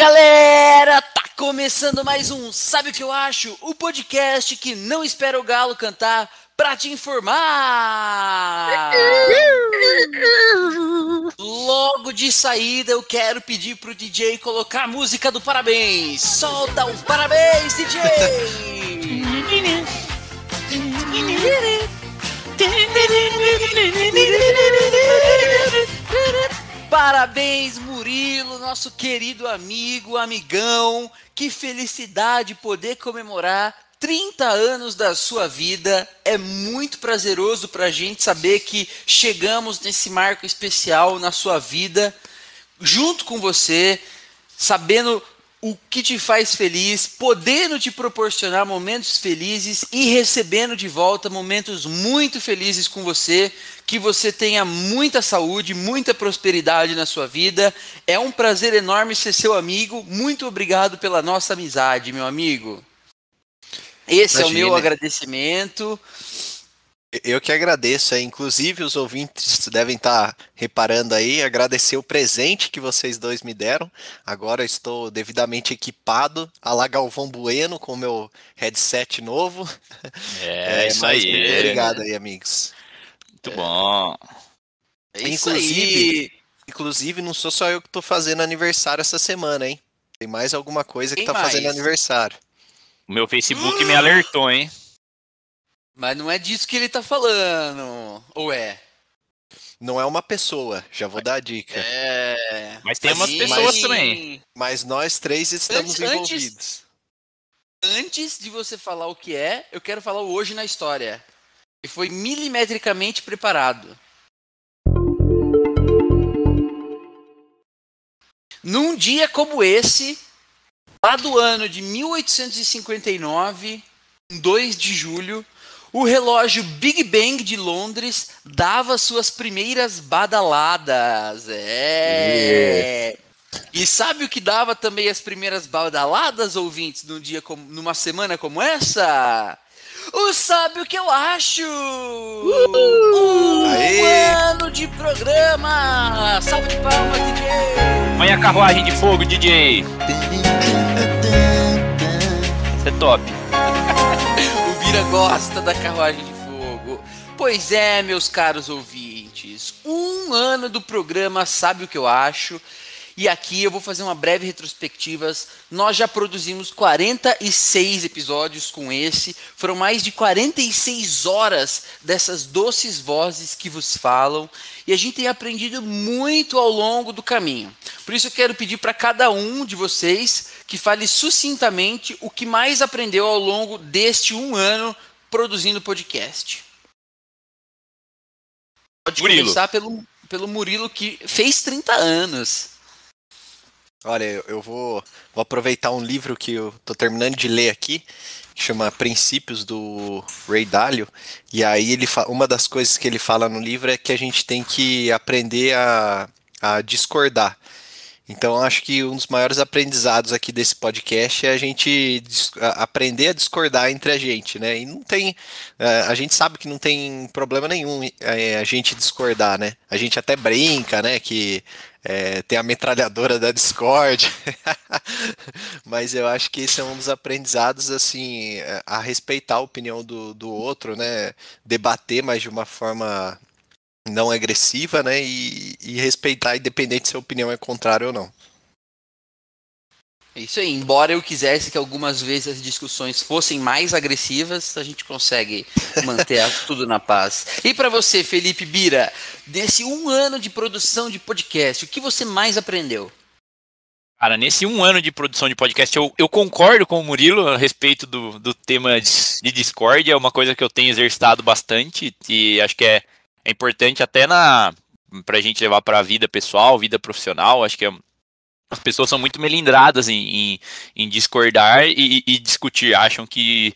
galera! Tá começando mais um Sabe o que eu acho? O podcast que não espera o galo cantar pra te informar! Logo de saída eu quero pedir pro DJ colocar a música do parabéns! Solta o parabéns, DJ! Parabéns, Murilo, nosso querido amigo, amigão. Que felicidade poder comemorar 30 anos da sua vida. É muito prazeroso para a gente saber que chegamos nesse marco especial na sua vida, junto com você, sabendo o que te faz feliz, podendo te proporcionar momentos felizes e recebendo de volta momentos muito felizes com você. Que você tenha muita saúde, muita prosperidade na sua vida. É um prazer enorme ser seu amigo. Muito obrigado pela nossa amizade, meu amigo. Esse Imagina. é o meu agradecimento. Eu que agradeço, é. inclusive os ouvintes devem estar tá reparando aí, agradecer o presente que vocês dois me deram. Agora estou devidamente equipado, a la Galvão Bueno com o meu headset novo. É, é isso aí. Obrigado aí, amigos. Muito bom. É inclusive, inclusive, não sou só eu que estou fazendo aniversário essa semana, hein? Tem mais alguma coisa que está fazendo aniversário. O meu Facebook me alertou, hein? Mas não é disso que ele tá falando. Ou é? Não é uma pessoa, já vou dar a dica. É. Mas tem umas pessoas mas, também. Mas nós três estamos antes, envolvidos. Antes, antes de você falar o que é, eu quero falar o hoje na história. E foi milimetricamente preparado. Num dia como esse, lá do ano de 1859, 2 de julho, o relógio Big Bang de Londres dava suas primeiras badaladas. É. E sabe o que dava também as primeiras badaladas, ouvintes, num dia como, numa semana como essa? O Sabe o que eu acho? Uh! Um Aê! ano de programa! Salve de palmas, DJ! Põe a carruagem de fogo, DJ! Isso é top! Gosta da carruagem de fogo. Pois é, meus caros ouvintes, um ano do programa Sabe o que eu acho? E aqui eu vou fazer uma breve retrospectiva. Nós já produzimos 46 episódios com esse. Foram mais de 46 horas dessas doces vozes que vos falam. E a gente tem aprendido muito ao longo do caminho. Por isso eu quero pedir para cada um de vocês que fale sucintamente o que mais aprendeu ao longo deste um ano produzindo podcast. Pode Murilo. começar pelo, pelo Murilo que fez 30 anos. Olha, eu vou, vou aproveitar um livro que eu estou terminando de ler aqui, que chama Princípios do Ray Dalio, e aí ele uma das coisas que ele fala no livro é que a gente tem que aprender a, a discordar. Então, acho que um dos maiores aprendizados aqui desse podcast é a gente aprender a discordar entre a gente, né? E não tem. É, a gente sabe que não tem problema nenhum é, a gente discordar, né? A gente até brinca, né? Que é, tem a metralhadora da Discord. Mas eu acho que esse é um dos aprendizados, assim, a respeitar a opinião do, do outro, né? Debater, mas de uma forma não agressiva, né? E, e respeitar, independente se a opinião é contrária ou não. É isso aí. Embora eu quisesse que algumas vezes as discussões fossem mais agressivas, a gente consegue manter tudo na paz. E para você, Felipe Bira, nesse um ano de produção de podcast, o que você mais aprendeu? Cara, nesse um ano de produção de podcast, eu, eu concordo com o Murilo a respeito do, do tema de, de Discord. É uma coisa que eu tenho exercitado bastante e acho que é é importante até na a gente levar para a vida pessoal, vida profissional. Acho que é, as pessoas são muito melindradas em, em, em discordar e, e, discutir. Acham que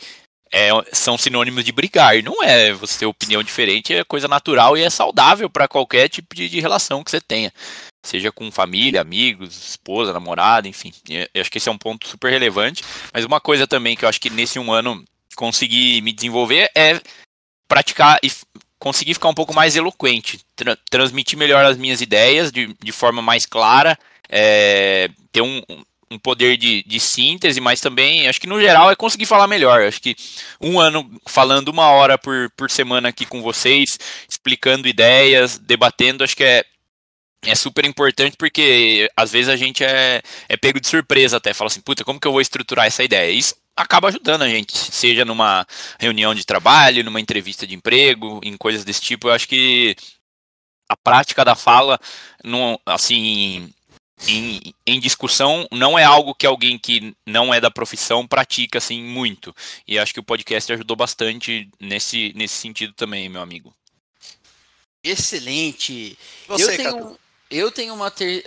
é, são sinônimos de brigar. Não é. Você ter opinião diferente é coisa natural e é saudável para qualquer tipo de, de, relação que você tenha. Seja com família, amigos, esposa, namorada, enfim. Eu acho que esse é um ponto super relevante. Mas uma coisa também que eu acho que nesse um ano consegui me desenvolver é praticar e conseguir ficar um pouco mais eloquente, tra transmitir melhor as minhas ideias de, de forma mais clara, é, ter um, um poder de, de síntese, mas também acho que no geral é conseguir falar melhor. Acho que um ano falando uma hora por, por semana aqui com vocês, explicando ideias, debatendo, acho que é, é super importante porque às vezes a gente é, é pego de surpresa até, fala assim, puta, como que eu vou estruturar essa ideia? Isso acaba ajudando a gente, seja numa reunião de trabalho, numa entrevista de emprego, em coisas desse tipo. Eu acho que a prática da fala, assim, em, em, discussão não é algo que alguém que não é da profissão pratica assim muito. E acho que o podcast ajudou bastante nesse, nesse sentido também, meu amigo. Excelente. Você, eu tenho, eu tenho uma, ter,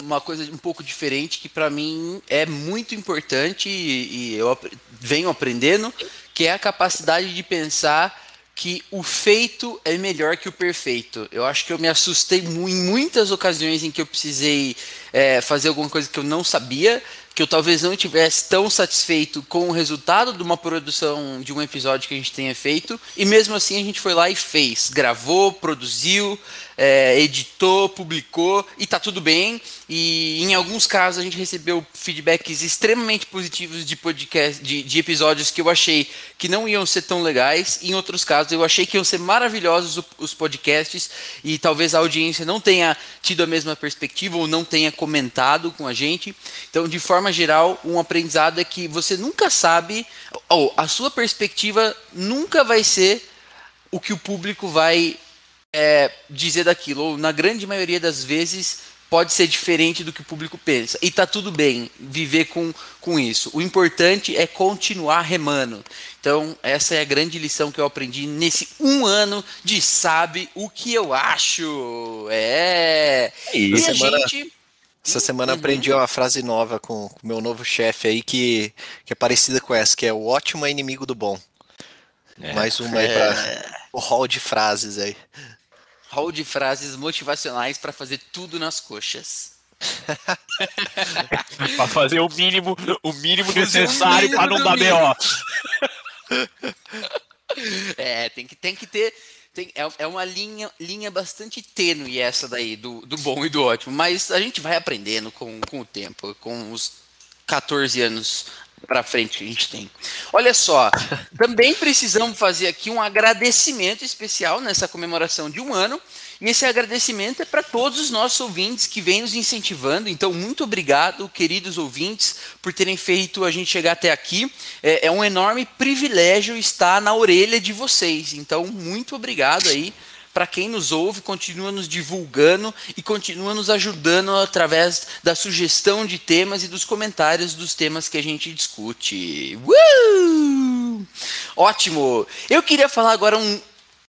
uma coisa um pouco diferente que para mim é muito importante e, e eu venho aprendendo, que é a capacidade de pensar que o feito é melhor que o perfeito. Eu acho que eu me assustei em muitas ocasiões em que eu precisei é, fazer alguma coisa que eu não sabia, que eu talvez não tivesse tão satisfeito com o resultado de uma produção de um episódio que a gente tenha feito, e mesmo assim a gente foi lá e fez, gravou, produziu, é, editou, publicou e tá tudo bem. E em alguns casos a gente recebeu feedbacks extremamente positivos de podcast, de, de episódios que eu achei que não iam ser tão legais. Em outros casos eu achei que iam ser maravilhosos os podcasts e talvez a audiência não tenha tido a mesma perspectiva ou não tenha comentado com a gente. Então, de forma geral, um aprendizado é que você nunca sabe, ou a sua perspectiva nunca vai ser o que o público vai é, dizer daquilo, ou na grande maioria das vezes pode ser diferente do que o público pensa. E tá tudo bem viver com, com isso. O importante é continuar remando. Então, essa é a grande lição que eu aprendi nesse um ano de Sabe o que eu acho. É. E, e a semana... gente. Essa semana aprendi uma frase nova com o meu novo chefe aí que, que é parecida com essa, que é o ótimo é inimigo do bom. É. Mais uma aí para é. o hall de frases aí hall de frases motivacionais para fazer tudo nas coxas. para fazer o mínimo, o mínimo necessário para não dar BO. é, tem que, tem que ter. Tem, é, é uma linha, linha bastante tênue essa daí, do, do bom e do ótimo. Mas a gente vai aprendendo com, com o tempo, com os 14 anos para frente que a gente tem. Olha só, também precisamos fazer aqui um agradecimento especial nessa comemoração de um ano. E esse agradecimento é para todos os nossos ouvintes que vêm nos incentivando. Então, muito obrigado, queridos ouvintes, por terem feito a gente chegar até aqui. É, é um enorme privilégio estar na orelha de vocês. Então, muito obrigado aí para quem nos ouve, continua nos divulgando e continua nos ajudando através da sugestão de temas e dos comentários dos temas que a gente discute. Uh! Ótimo! Eu queria falar agora um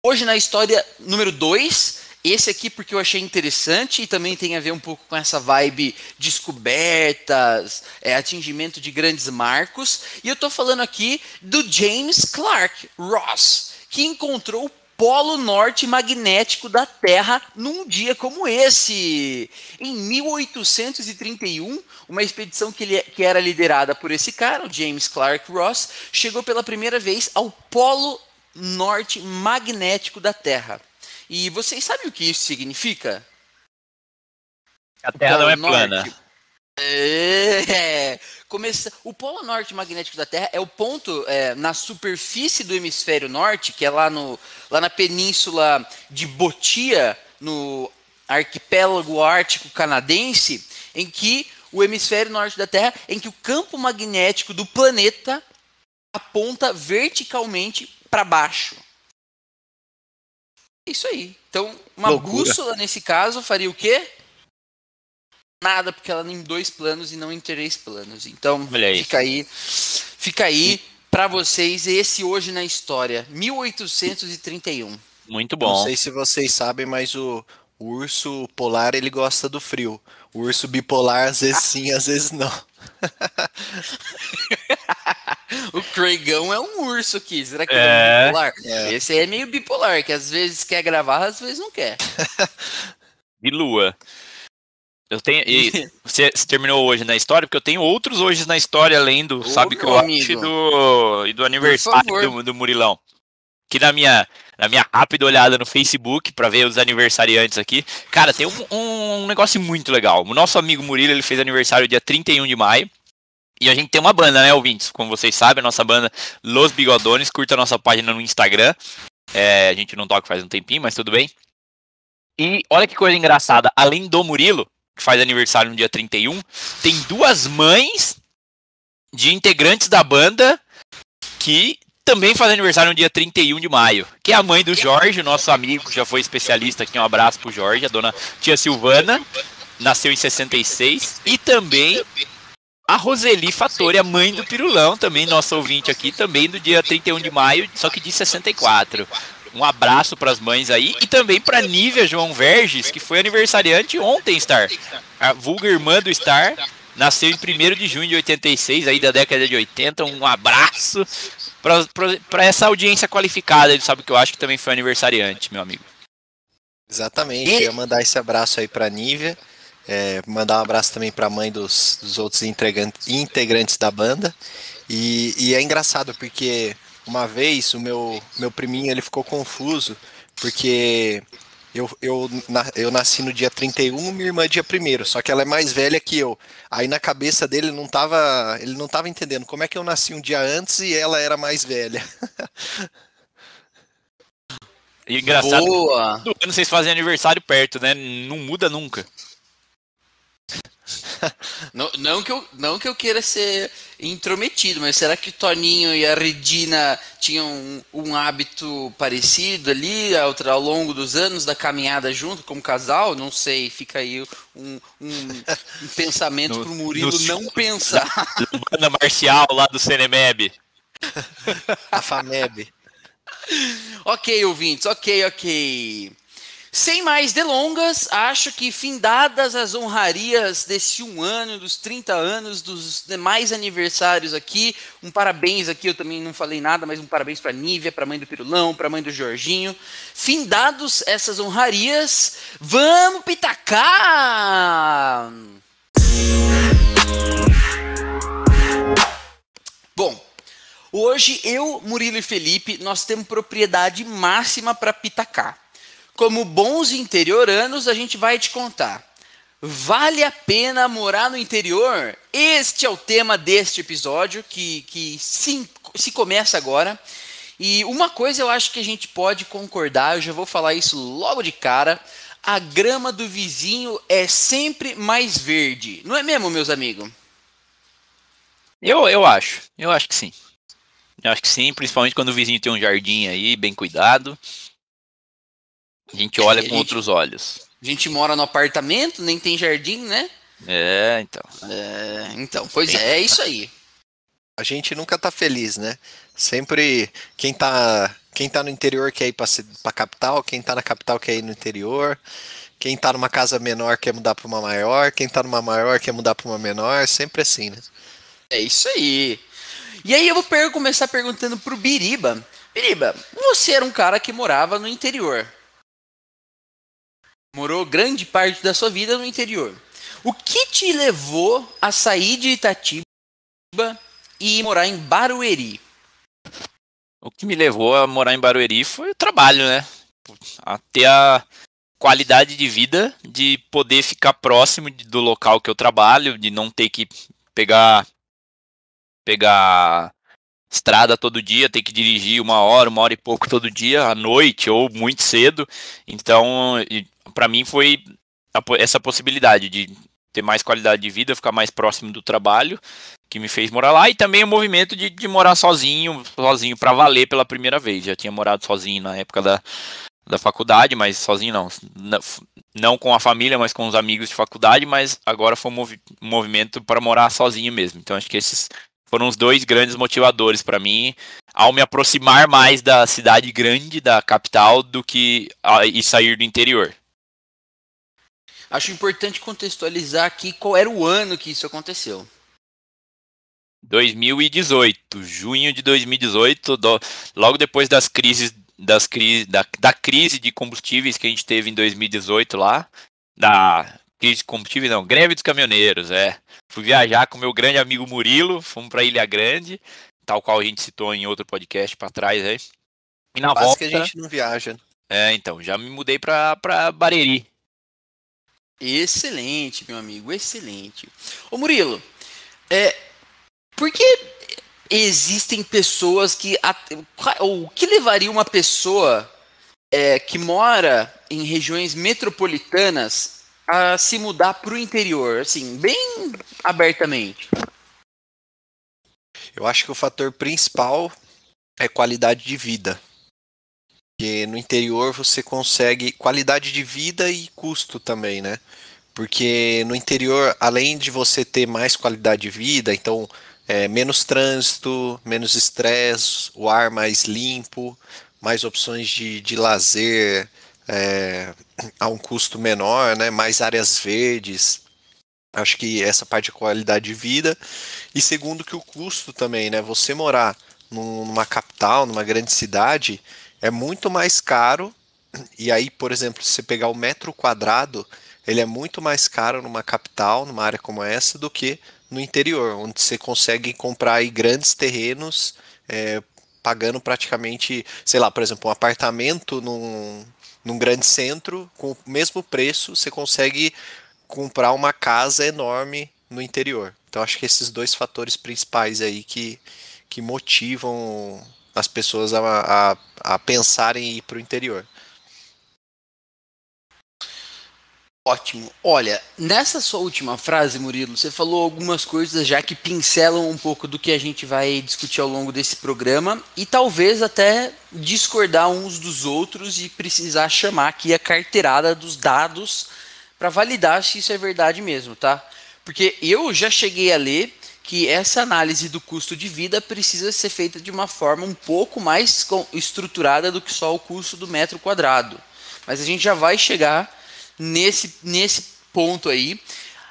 hoje na história número 2. Esse aqui porque eu achei interessante e também tem a ver um pouco com essa vibe descobertas, é, atingimento de grandes marcos. E eu estou falando aqui do James Clark Ross, que encontrou polo norte magnético da Terra num dia como esse. Em 1831, uma expedição que, ele, que era liderada por esse cara, o James Clark Ross, chegou pela primeira vez ao polo norte magnético da Terra. E vocês sabem o que isso significa? A Terra não é norte. plana. É, começa, o polo norte magnético da Terra é o ponto é, na superfície do hemisfério norte, que é lá, no, lá na península de Botia, no arquipélago ártico canadense, em que o hemisfério norte da Terra, em que o campo magnético do planeta aponta verticalmente para baixo. Isso aí. Então, uma Loucura. bússola nesse caso faria o quê? Nada, porque ela é em dois planos e não em três planos. Então, fica aí, fica aí para vocês esse hoje na história, 1831. Muito bom. Não sei se vocês sabem, mas o, o urso polar ele gosta do frio. O urso bipolar às vezes sim, às vezes não. o Craigão é um urso aqui. Será que é, é bipolar? É. Esse aí é meio bipolar, que às vezes quer gravar, às vezes não quer. De lua. Eu tenho. E você, terminou hoje na história, porque eu tenho outros hoje na história, além do Ô, Sabe que eu acho do, e do aniversário do, do Murilão. aqui na minha, na minha rápida olhada no Facebook para ver os aniversariantes aqui. Cara, tem um, um, negócio muito legal. O nosso amigo Murilo, ele fez aniversário dia 31 de maio. E a gente tem uma banda, né, ouvintes? Como vocês sabem, a nossa banda Los Bigodones. Curta a nossa página no Instagram. É, a gente não toca faz um tempinho, mas tudo bem. E olha que coisa engraçada. Além do Murilo, que faz aniversário no dia 31, tem duas mães de integrantes da banda que também faz aniversário no dia 31 de maio, que é a mãe do Jorge, nosso amigo, que já foi especialista aqui. Um abraço pro Jorge, a dona tia Silvana, nasceu em 66, e também a Roseli Fattori, a mãe do Pirulão, também nosso ouvinte aqui, também do dia 31 de maio, só que de 64. Um abraço para as mães aí e também para Nívia João Verges, que foi aniversariante ontem, Star. A vulga irmã do Star, nasceu em 1 de junho de 86, aí da década de 80. Um abraço para essa audiência qualificada. Ele sabe que eu acho que também foi aniversariante, meu amigo. Exatamente, e... eu ia mandar esse abraço aí para Nívia. É, mandar um abraço também para a mãe dos, dos outros integrantes da banda. E, e, é engraçado porque uma vez o meu, meu priminho ele ficou confuso porque eu, eu, eu nasci no dia 31, minha irmã dia 1 só que ela é mais velha que eu. Aí na cabeça dele ele não tava, ele não tava entendendo como é que eu nasci um dia antes e ela era mais velha. E engraçado, Boa. do ano vocês fazem aniversário perto, né? Não muda nunca. não, não, que eu, não que eu queira ser intrometido, mas será que o Toninho e a Regina tinham um, um hábito parecido ali ao, ao, longo dos anos da caminhada junto como casal? Não sei, fica aí um, um, um pensamento para o Murilo no, não pensar. Banda marcial lá do Cenemeb. a FAMEB. ok, ouvintes, ok, ok. Sem mais delongas, acho que findadas as honrarias desse um ano, dos 30 anos, dos demais aniversários aqui, um parabéns aqui, eu também não falei nada, mas um parabéns para Nívia, para a mãe do Pirulão, para a mãe do Jorginho. Findados essas honrarias, vamos pitacar! Bom, hoje eu, Murilo e Felipe, nós temos propriedade máxima para pitacar como bons interioranos, a gente vai te contar. Vale a pena morar no interior? Este é o tema deste episódio que, que se, se começa agora. E uma coisa eu acho que a gente pode concordar, eu já vou falar isso logo de cara. A grama do vizinho é sempre mais verde. Não é mesmo, meus amigos? Eu, eu acho. Eu acho que sim. Eu acho que sim, principalmente quando o vizinho tem um jardim aí, bem cuidado. A gente olha com gente, outros olhos. A gente mora no apartamento, nem tem jardim, né? É, então. É, então, pois é, é isso aí. A gente nunca tá feliz, né? Sempre quem tá, quem tá no interior quer ir pra, pra capital, quem tá na capital quer ir no interior, quem tá numa casa menor quer mudar pra uma maior, quem tá numa maior quer mudar pra uma menor, sempre assim, né? É isso aí. E aí eu vou começar perguntando pro Biriba. Biriba, você era um cara que morava no interior morou grande parte da sua vida no interior. O que te levou a sair de Itatiba e morar em Barueri? O que me levou a morar em Barueri foi o trabalho, né? A ter a qualidade de vida de poder ficar próximo do local que eu trabalho, de não ter que pegar pegar estrada todo dia, ter que dirigir uma hora, uma hora e pouco todo dia, à noite ou muito cedo. Então, para mim foi essa possibilidade de ter mais qualidade de vida, ficar mais próximo do trabalho, que me fez morar lá, e também o movimento de, de morar sozinho, sozinho para valer pela primeira vez. Já tinha morado sozinho na época da, da faculdade, mas sozinho não. Não com a família, mas com os amigos de faculdade, mas agora foi um, movi movimento para morar sozinho mesmo. Então acho que esses foram os dois grandes motivadores para mim ao me aproximar mais da cidade grande, da capital, do que a, e sair do interior. Acho importante contextualizar aqui qual era o ano que isso aconteceu. 2018, junho de 2018, do, logo depois das crises, das crise, da, da crise de combustíveis que a gente teve em 2018 lá, da crise de combustíveis não, greve dos caminhoneiros, é. Fui viajar com meu grande amigo Murilo, fomos para Ilha Grande, tal qual a gente citou em outro podcast para trás aí. E na Quase volta. que a gente não viaja. É, então, já me mudei pra, pra Bareri. Excelente, meu amigo, excelente. Ô Murilo, é, por que existem pessoas que. qual- O que levaria uma pessoa é, que mora em regiões metropolitanas a se mudar para o interior? Assim, bem abertamente. Eu acho que o fator principal é qualidade de vida. Porque no interior você consegue qualidade de vida e custo também, né? Porque no interior, além de você ter mais qualidade de vida, então é, menos trânsito, menos estresse, o ar mais limpo, mais opções de, de lazer é, a um custo menor, né? Mais áreas verdes. Acho que essa parte de qualidade de vida. E segundo que o custo também, né? Você morar num- numa capital, numa grande cidade, é muito mais caro. E aí, por exemplo, se você pegar o metro quadrado, ele é muito mais caro numa capital, numa área como essa, do que no interior, onde você consegue comprar aí grandes terrenos, é, pagando praticamente, sei lá, por exemplo, um apartamento num, num grande centro, com o mesmo preço, você consegue comprar uma casa enorme no interior. Então acho que esses dois fatores principais aí que, que motivam as pessoas a, a, a pensarem em ir para o interior. Ótimo. Olha, nessa sua última frase, Murilo, você falou algumas coisas já que pincelam um pouco do que a gente vai discutir ao longo desse programa e talvez até discordar uns dos outros e precisar chamar aqui a carteirada dos dados para validar se isso é verdade mesmo, tá? Porque eu já cheguei a ler que essa análise do custo de vida precisa ser feita de uma forma um pouco mais estruturada do que só o custo do metro quadrado. Mas a gente já vai chegar nesse, nesse ponto aí.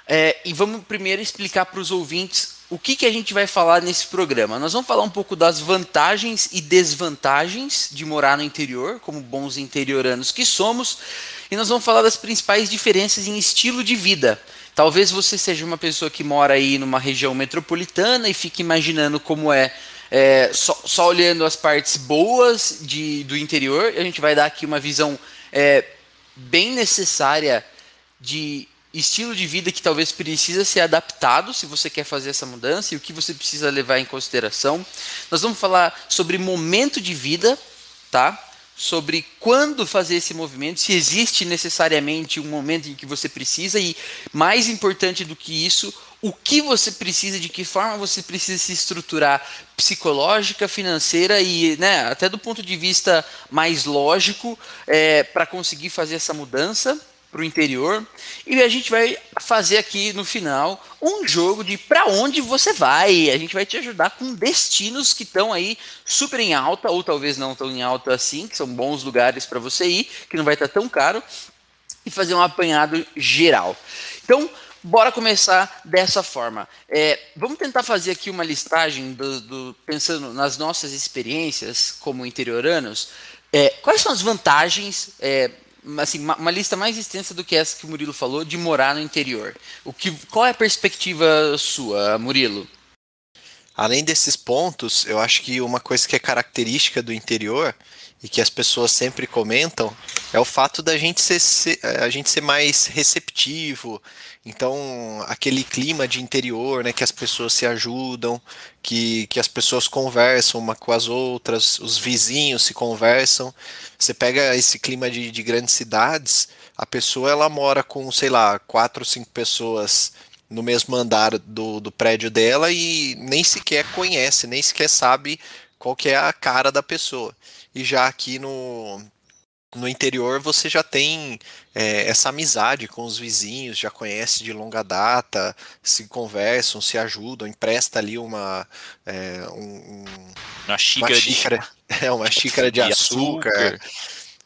É, e vamos primeiro explicar para os ouvintes o que, que a gente vai falar nesse programa. Nós vamos falar um pouco das vantagens e desvantagens de morar no interior, como bons interioranos que somos, e nós vamos falar das principais diferenças em estilo de vida. Talvez você seja uma pessoa que mora aí numa região metropolitana e fique imaginando como é, é, só, só olhando as partes boas de, do interior. A gente vai dar aqui uma visão é, bem necessária de estilo de vida que talvez precisa ser adaptado se você quer fazer essa mudança e o que você precisa levar em consideração. Nós vamos falar sobre momento de vida, tá? Sobre quando fazer esse movimento, se existe necessariamente um momento em que você precisa e mais importante do que isso, o que você precisa, de que forma você precisa se estruturar psicológica, financeira e né, até do ponto de vista mais lógico é, para conseguir fazer essa mudança para o interior. E a gente vai fazer aqui no final um jogo de para onde você vai. A gente vai te ajudar com destinos que estão aí super em alta, ou talvez não tão em alta assim, que são bons lugares para você ir, que não vai estar tão caro, e fazer um apanhado geral. Então, bora começar dessa forma. É, vamos tentar fazer aqui uma listagem do, do- pensando nas nossas experiências como interioranos. É, quais são as vantagens? é, assim, uma, uma lista mais extensa do que essa que o Murilo falou de morar no interior. O que, qual é a perspectiva sua, Murilo? Além desses pontos, eu acho que uma coisa que é característica do interior e que as pessoas sempre comentam é o fato da gente ser, ser- a gente ser mais receptivo. Então, aquele clima de interior, né, que as pessoas se ajudam, que, que as pessoas conversam uma com as outras, os vizinhos se conversam. Você pega esse clima de, de grandes cidades, a pessoa ela mora com, sei lá, quatro cinco pessoas no mesmo andar do, do prédio dela e nem sequer conhece, nem sequer sabe qual que é a cara da pessoa. E já aqui no, no interior você já tem é, essa amizade com os vizinhos, já conhece de longa data, se conversam, se ajudam, empresta ali uma, é, um- um- Uma uma xícara, de xícara, é, uma xícara de de açúcar, açúcar.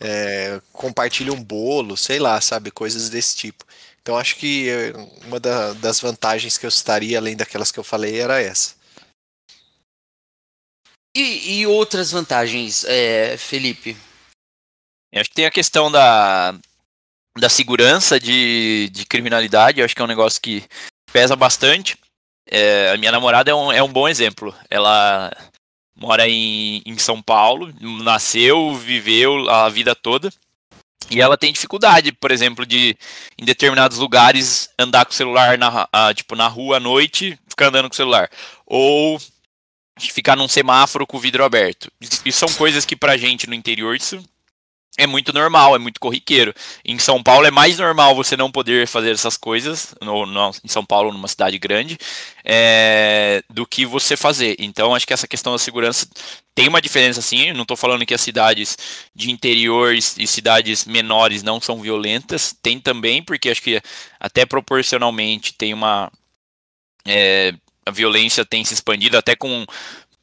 é, compartilha um bolo, sei lá, sabe, coisas desse tipo. Então acho que é, uma da- das vantagens que eu citaria, além daquelas que eu falei, era essa. E, e outras vantagens, é, Felipe? Eu acho que tem a questão da, da segurança de, de criminalidade, eu acho que é um negócio que pesa bastante. É, a minha namorada é um, é um bom exemplo. Ela mora em, em São Paulo, nasceu, viveu a vida toda. E ela tem dificuldade, por exemplo, de em determinados lugares andar com o celular na, tipo, na rua à noite, ficar andando com o celular. Ou ficar num semáforo com o vidro aberto. Isso são coisas que pra gente no interior isso é muito normal, é muito corriqueiro. Em São Paulo é mais normal você não poder fazer essas coisas, no, no, em São Paulo, numa cidade grande, é, do que você fazer. Então, acho que essa questão da segurança tem uma diferença sim. Não estou falando que as cidades de interior e cidades menores não são violentas, tem também, porque acho que até proporcionalmente tem uma. É, a violência tem se expandido até com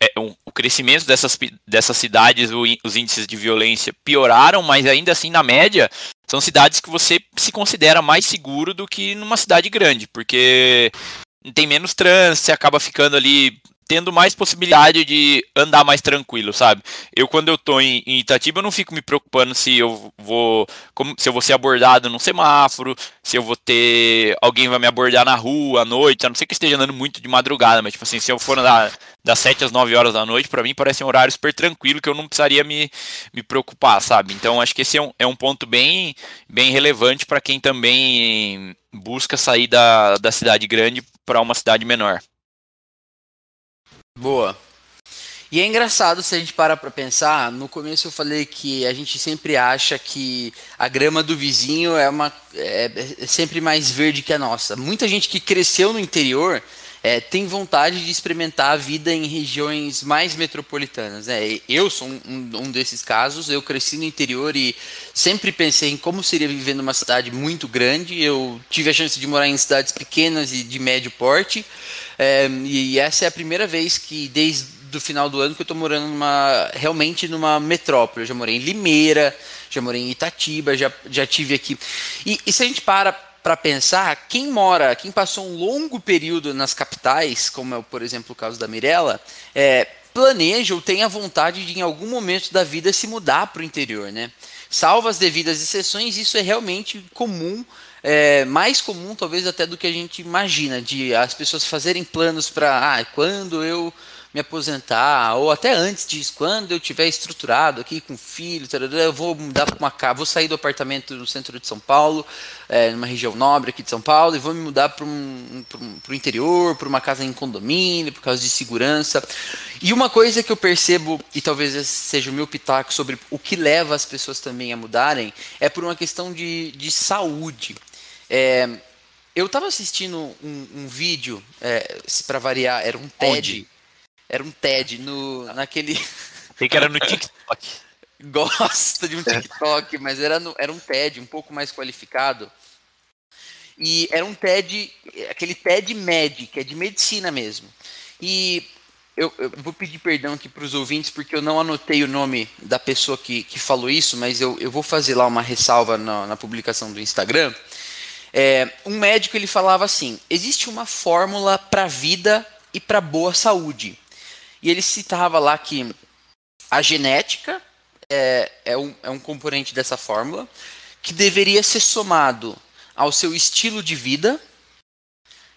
é, um, o crescimento dessas, dessas cidades, o, os índices de violência pioraram, mas ainda assim, na média, são cidades que você se considera mais seguro do que numa cidade grande, porque tem menos trânsito, você acaba ficando ali tendo mais possibilidade de andar mais tranquilo, sabe? Eu quando eu tô em, em Itatiba, eu não fico me preocupando se eu vou como, se eu vou ser abordado num semáforo, se eu vou ter alguém vai me abordar na rua à noite, a não ser que esteja andando muito de madrugada, mas tipo assim, se eu for andar das 7 às 9 horas da noite, para mim parece um horário super tranquilo que eu não precisaria me, me preocupar, sabe? Então acho que esse é um, é um ponto bem, bem relevante para quem também busca sair da, da cidade grande para uma cidade menor. Boa. E é engraçado se a gente para para pensar, no começo eu falei que a gente sempre acha que a grama do vizinho é, uma, é, é sempre mais verde que a nossa. Muita gente que cresceu no interior é, tem vontade de experimentar a vida em regiões mais metropolitanas. Né? Eu sou um, um, desses casos, eu cresci no interior e sempre pensei em como seria viver numa cidade muito grande. Eu tive a chance de morar em cidades pequenas e de médio porte, é, e essa é a primeira vez que, desde o final do ano, que eu estou morando numa, realmente numa metrópole. Eu já morei em Limeira, já morei em Itatiba, já, já tive aqui. E, e se a gente para para pensar, quem mora, quem passou um longo período nas capitais, como é, por exemplo, o caso da Mirella, é, planeja ou tem a vontade de, em algum momento da vida, se mudar para o interior. Né? Salvo as devidas exceções, isso é realmente comum, é, mais comum talvez até do que a gente imagina, de as pessoas fazerem planos para, ah, quando eu me aposentar, ou até antes disso, quando eu tiver estruturado aqui com filho, eu vou mudar para uma casa, vou sair do apartamento no centro de São Paulo, é, numa região nobre aqui de São Paulo, e vou me mudar para um, um, o interior, para uma casa em condomínio, por causa de segurança. E uma coisa que eu percebo, e talvez esse seja o meu pitaco sobre o que leva as pessoas também a mudarem, é por uma questão de, de saúde. É, eu estava assistindo um, um vídeo, é, para variar, era um TED. Onde? Era um TED no, naquele. Sei que era no TikTok. Gosta de um TikTok, mas era, no, era um TED um pouco mais qualificado. E era um TED, aquele TED Med, que é de medicina mesmo. E eu, eu vou pedir perdão aqui para os ouvintes, porque eu não anotei o nome da pessoa que, que falou isso, mas eu, eu vou fazer lá uma ressalva na, na publicação do Instagram. É, um médico ele falava assim: existe uma fórmula para a vida e para boa saúde. E ele citava lá que a genética é, é, um, é um componente dessa fórmula que deveria ser somado ao seu estilo de vida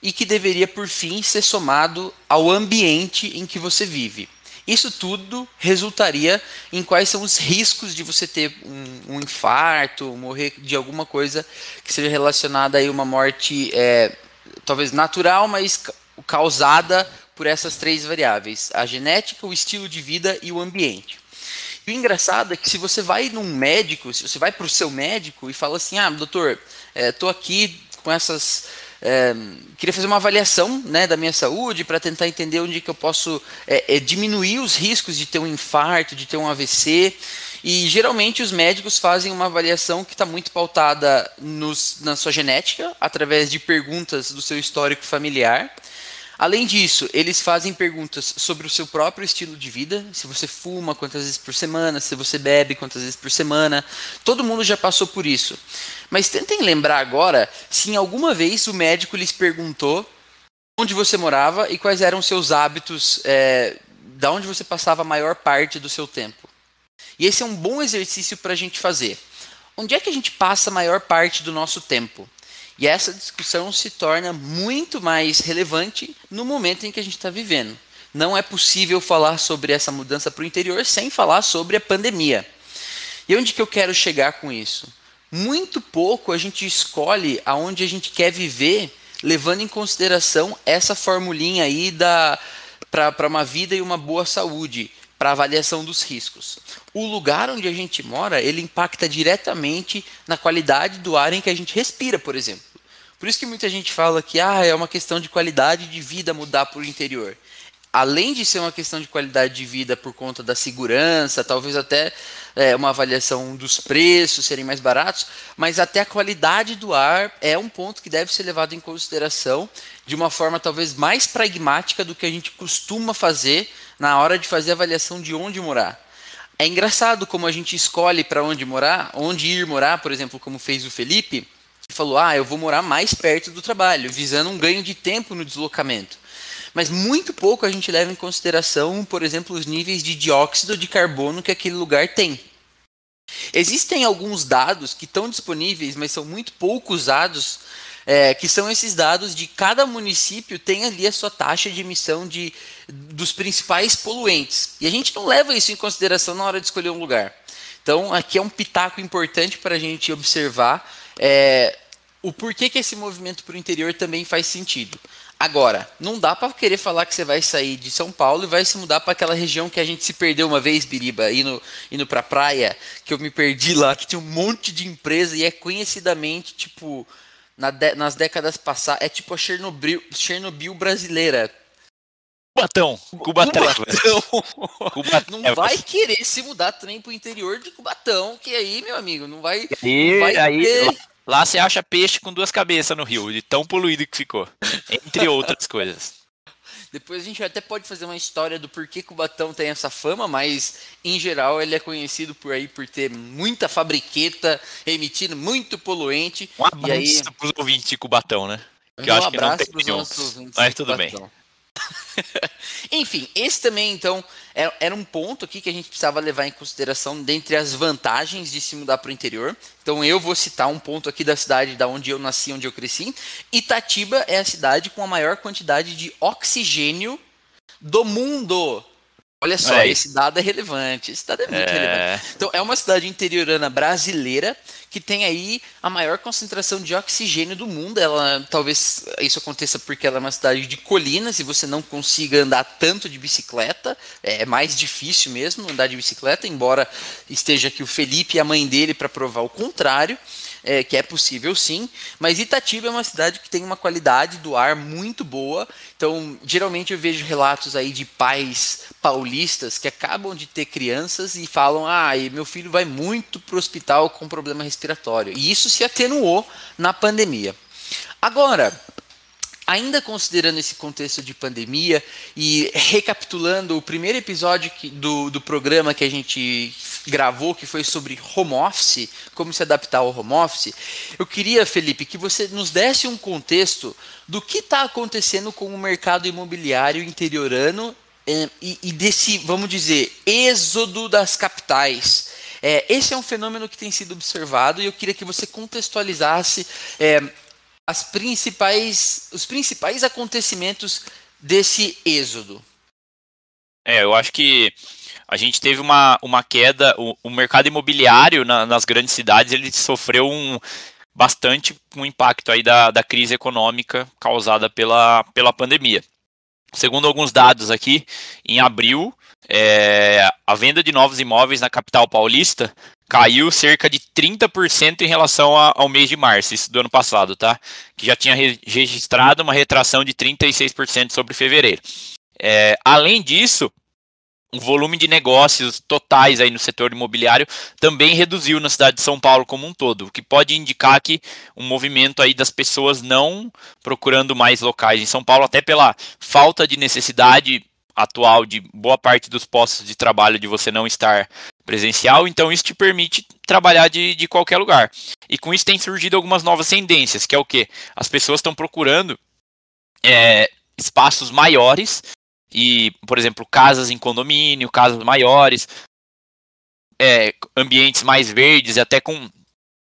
e que deveria, por fim, ser somado ao ambiente em que você vive. Isso tudo resultaria em quais são os riscos de você ter um, um infarto, morrer de alguma coisa que seja relacionada a uma morte é, talvez natural, mas causada por essas três variáveis: a genética, o estilo de vida e o ambiente. E o engraçado é que se você vai num médico, se você vai para o seu médico e fala assim, ah, doutor, estou é, aqui com essas é, queria fazer uma avaliação né, da minha saúde para tentar entender onde que eu posso é, é, diminuir os riscos de ter um infarto, de ter um AVC. E geralmente os médicos fazem uma avaliação que está muito pautada nos, na sua genética, através de perguntas do seu histórico familiar. Além disso, eles fazem perguntas sobre o seu próprio estilo de vida, se você fuma quantas vezes por semana, se você bebe quantas vezes por semana. Todo mundo já passou por isso. Mas tentem lembrar agora se em alguma vez o médico lhes perguntou onde você morava e quais eram seus hábitos, é, da onde você passava a maior parte do seu tempo. E esse é um bom exercício para a gente fazer. Onde é que a gente passa a maior parte do nosso tempo? E essa discussão se torna muito mais relevante no momento em que a gente está vivendo. não é possível falar sobre essa mudança para o interior sem falar sobre a pandemia. E onde que eu quero chegar com isso? Muito pouco a gente escolhe aonde a gente quer viver, levando em consideração essa formulinha aí da para uma vida e uma boa saúde, para avaliação dos riscos. O lugar onde a gente mora, ele impacta diretamente na qualidade do ar em que a gente respira, por exemplo. Por isso que muita gente fala que ah, é uma questão de qualidade de vida mudar para o interior além de ser uma questão de qualidade de vida por conta da segurança, talvez até é, uma avaliação dos preços serem mais baratos, mas até a qualidade do ar é um ponto que deve ser levado em consideração de uma forma talvez mais pragmática do que a gente costuma fazer na hora de fazer a avaliação de onde morar. É engraçado como a gente escolhe para onde morar, onde ir morar, por exemplo, como fez o Felipe, que falou: "Ah, eu vou morar mais perto do trabalho, visando um ganho de tempo no deslocamento" mas muito pouco a gente leva em consideração, por exemplo, os níveis de dióxido de carbono que aquele lugar tem. Existem alguns dados que estão disponíveis, mas são muito pouco usados, é, que são esses dados de cada município tem ali a sua taxa de emissão de, dos principais poluentes. E a gente não leva isso em consideração na hora de escolher um lugar. Então, aqui é um pitaco importante para a gente observar é, o porquê que esse movimento para o interior também faz sentido. Agora, não dá para querer falar que você vai sair de São Paulo e vai se mudar para aquela região que a gente se perdeu uma vez, Biriba, indo, indo para praia, que eu me perdi lá, que tinha um monte de empresa e é conhecidamente, tipo, na de, nas décadas passadas, é tipo a Chernobyl, Chernobyl brasileira. Cubatão, Cubatão. Cubatão. Não vai querer se mudar também pro interior de Cubatão, que aí, meu amigo, não vai. E não vai aí, ter... Lá você acha peixe com duas cabeças no rio, de tão poluído que ficou. Entre outras coisas. Depois a gente até pode fazer uma história do porquê que o Batão tem essa fama, mas em geral ele é conhecido por aí por ter muita fabriqueta, emitindo muito poluente. Um abraço e aí... pros ouvintes de Cubatão, né? Que um eu acho que não tem nenhum. Mas tudo bem. Enfim, esse também, então, é, era um ponto aqui que a gente precisava levar em consideração dentre as vantagens de se mudar para o interior. Então, eu vou citar um ponto aqui da cidade da onde eu nasci, onde eu cresci. Itatiba é a cidade com a maior quantidade de oxigênio do mundo. Olha só, é esse dado é relevante. Esse dado é muito é... relevante. Então, é uma cidade interiorana brasileira que tem aí a maior concentração de oxigênio do mundo. Ela talvez isso aconteça porque ela é uma cidade de colinas e você não consiga andar tanto de bicicleta. É mais difícil mesmo andar de bicicleta, embora esteja aqui o Felipe e a mãe dele para provar o contrário é, que é possível sim, mas Itatiba é uma cidade que tem uma qualidade do ar muito boa. Então, geralmente eu vejo relatos aí de pais paulistas que acabam de ter crianças e falam: "Ah, meu filho vai muito para o hospital com problema respiratório". E isso se atenuou na pandemia. Agora, ainda considerando esse contexto de pandemia e recapitulando o primeiro episódio que, do, do programa que a gente gravou, que foi sobre home office, como se adaptar ao home office, eu queria, Felipe, que você nos desse um contexto do que está acontecendo com o mercado imobiliário interiorano eh, e, e, desse, vamos dizer, êxodo das capitais. É, esse é um fenômeno que tem sido observado e eu queria que você contextualizasse é, as principais, os principais acontecimentos desse êxodo? É, eu acho que a gente teve uma, uma queda, o, o mercado imobiliário na, nas grandes cidades ele sofreu um bastante um impacto aí da, da crise econômica causada pela, pela pandemia. Segundo alguns dados aqui, em abril, é, a venda de novos imóveis na capital paulista caiu cerca de 30% em relação a, ao mês de março, isso do ano passado, tá? Que já tinha re registrado uma retração de 36% sobre fevereiro. É, além disso, o volume de negócios totais aí no setor imobiliário também reduziu na cidade de São Paulo como um todo, o que pode indicar que um movimento aí das pessoas não procurando mais locais em São Paulo, até pela falta de necessidade atual de boa parte dos postos de trabalho de você não estar presencial, então isso te permite trabalhar de, de qualquer lugar. E com isso tem surgido algumas novas tendências, que é o que? As pessoas estão procurando é, espaços maiores e, por exemplo, casas em condomínio, casas maiores, é, ambientes mais verdes, até com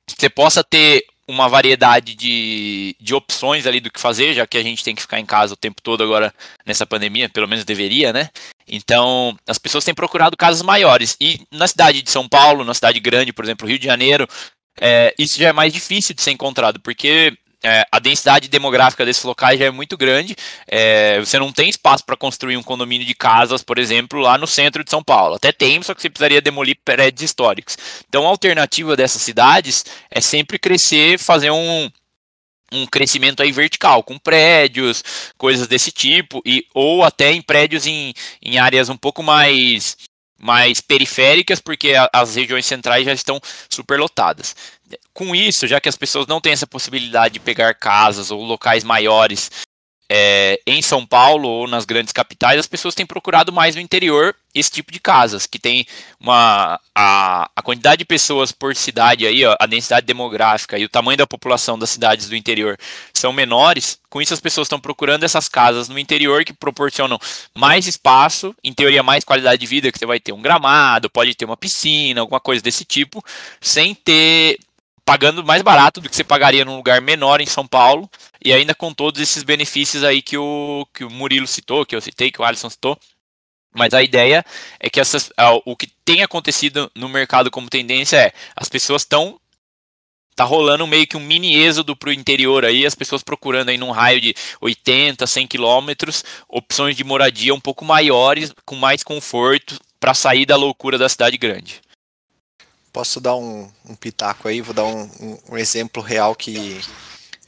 você possa ter uma variedade de, de opções ali do que fazer, já que a gente tem que ficar em casa o tempo todo agora nessa pandemia, pelo menos deveria, né? Então, as pessoas têm procurado casas maiores. E na cidade de São Paulo, na cidade grande, por exemplo, Rio de Janeiro, é, isso já é mais difícil de ser encontrado, porque é, a densidade demográfica desses locais já é muito grande. É, você não tem espaço para construir um condomínio de casas, por exemplo, lá no centro de São Paulo. Até tem, só que você precisaria demolir prédios históricos. Então, a alternativa dessas cidades é sempre crescer, fazer um, um crescimento aí vertical, com prédios, coisas desse tipo, e ou até em prédios em, em áreas um pouco mais mais periféricas, porque as regiões centrais já estão superlotadas. Com isso, já que as pessoas não têm essa possibilidade de pegar casas ou locais maiores é, em São Paulo ou nas grandes capitais, as pessoas têm procurado mais no interior esse tipo de casas, que tem uma a, a quantidade de pessoas por cidade aí, ó, a densidade demográfica e o tamanho da população das cidades do interior são menores. Com isso, as pessoas estão procurando essas casas no interior que proporcionam mais espaço, em teoria mais qualidade de vida, que você vai ter um gramado, pode ter uma piscina, alguma coisa desse tipo, sem ter pagando mais barato do que você pagaria num lugar menor em São Paulo e ainda com todos esses benefícios aí que o, que o Murilo citou, que eu citei, que o Alisson citou. Mas a ideia é que essas, o que tem acontecido no mercado como tendência é as pessoas estão tá rolando meio que um mini êxodo para o interior aí, as pessoas procurando aí num raio de 80, 100 quilômetros, opções de moradia um pouco maiores, com mais conforto, para sair da loucura da cidade grande. Posso dar um, um pitaco aí, vou dar um, um, um exemplo real que,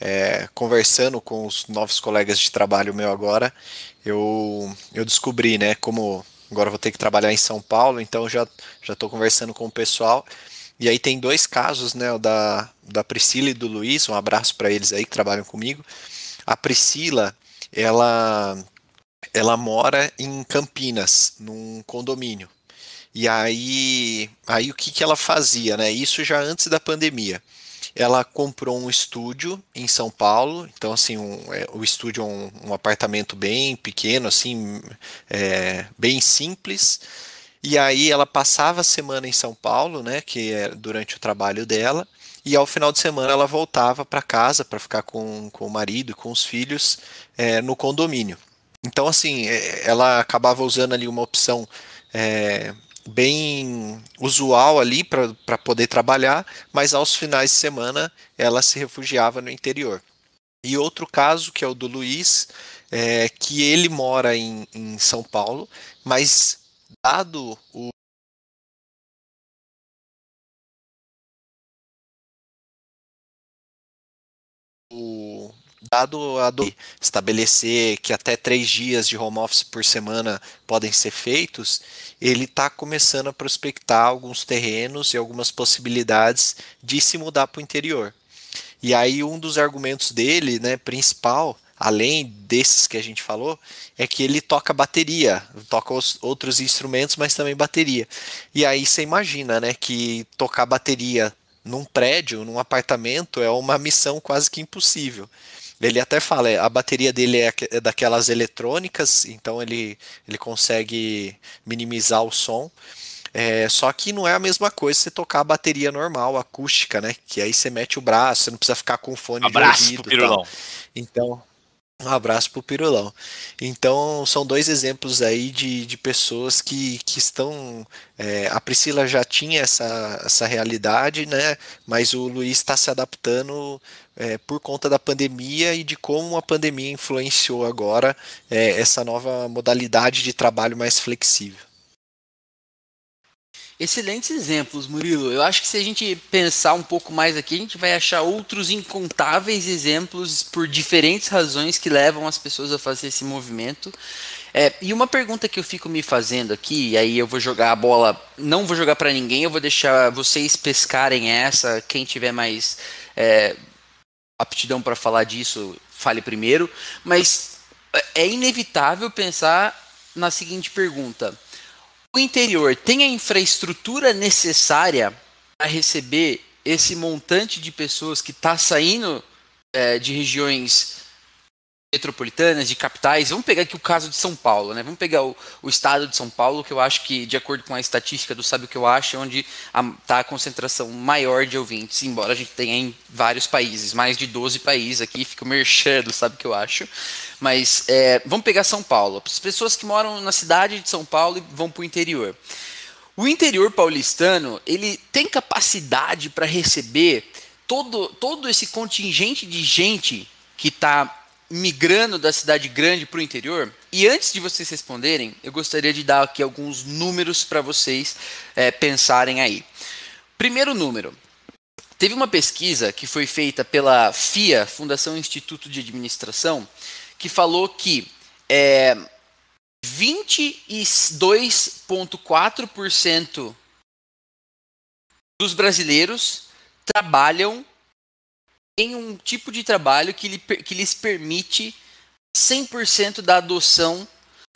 é, conversando com os novos colegas de trabalho meu agora, eu, eu descobri, né, como agora vou ter que trabalhar em São Paulo, então já já estou conversando com o pessoal. E aí tem dois casos, né, o da, da Priscila e do Luiz, um abraço para eles aí que trabalham comigo. A Priscila, ela ela mora em Campinas, num condomínio. E aí, aí o que, que ela fazia, né? Isso já antes da pandemia. Ela comprou um estúdio em São Paulo, então assim, um, é, o estúdio é um, um, apartamento bem pequeno, assim, é, bem simples. E aí ela passava a semana em São Paulo, né? Que é durante o trabalho dela. E ao final de semana ela voltava para casa para ficar com, com o marido e com os filhos é, no condomínio. Então, assim, é, ela acabava usando ali uma opção é, bem usual ali para poder trabalhar, mas aos finais de semana ela se refugiava no interior. E outro caso, que é o do Luiz, é, que ele mora em, em São Paulo, mas dado o, o dado a do... estabelecer que até três dias de home office por semana podem ser feitos, ele está começando a prospectar alguns terrenos e algumas possibilidades de se mudar para o interior. E aí um dos argumentos dele, né, principal, além desses que a gente falou, é que ele toca bateria, toca os outros instrumentos, mas também bateria. E aí você imagina, né, que tocar bateria num prédio, num apartamento, é uma missão quase que impossível. Ele até fala, é, a bateria dele é, é daquelas eletrônicas, então ele, ele consegue minimizar o som. É, só que não é a mesma coisa você tocar a bateria normal, acústica, né? Que aí você mete o braço, você não precisa ficar com fone Abraço de ouvido. Pro pirulão. Então, um abraço pro Pirulão. Então, são dois exemplos aí de, de pessoas que, que estão. É, a Priscila já tinha essa, essa realidade, né? Mas o Luiz está se adaptando é, por conta da pandemia e de como a pandemia influenciou agora é, essa nova modalidade de trabalho mais flexível. Excelentes exemplos, Murilo. Eu acho que se a gente pensar um pouco mais aqui, a gente vai achar outros incontáveis exemplos por diferentes razões que levam as pessoas a fazer esse movimento. É, e uma pergunta que eu fico me fazendo aqui, e aí eu vou jogar a bola, não vou jogar para ninguém, eu vou deixar vocês pescarem essa. Quem tiver mais é, aptidão para falar disso, fale primeiro. Mas é inevitável pensar na seguinte pergunta o interior tem a infraestrutura necessária para receber esse montante de pessoas que está saindo é, de regiões metropolitanas, de capitais. Vamos pegar aqui o caso de São Paulo, né? Vamos pegar o, o estado de São Paulo, que eu acho que, de acordo com a estatística do Sabe o que eu acho, é onde está a, concentração maior de ouvintes, embora a gente tenha em vários países, mais de 12 países aqui, fica merchando, sabe o que eu acho. Mas é, vamos pegar São Paulo. As pessoas que moram na cidade de São Paulo e vão para o interior. O interior paulistano, ele tem capacidade para receber todo, todo esse contingente de gente que está migrando da cidade grande para o interior? E antes de vocês responderem, eu gostaria de dar aqui alguns números para vocês é, pensarem aí. Primeiro número. Teve uma pesquisa que foi feita pela FIA, Fundação Instituto de Administração, que falou que é, 22,4% dos brasileiros trabalham em um tipo de trabalho que, lhe, que lhes permite 100% da adoção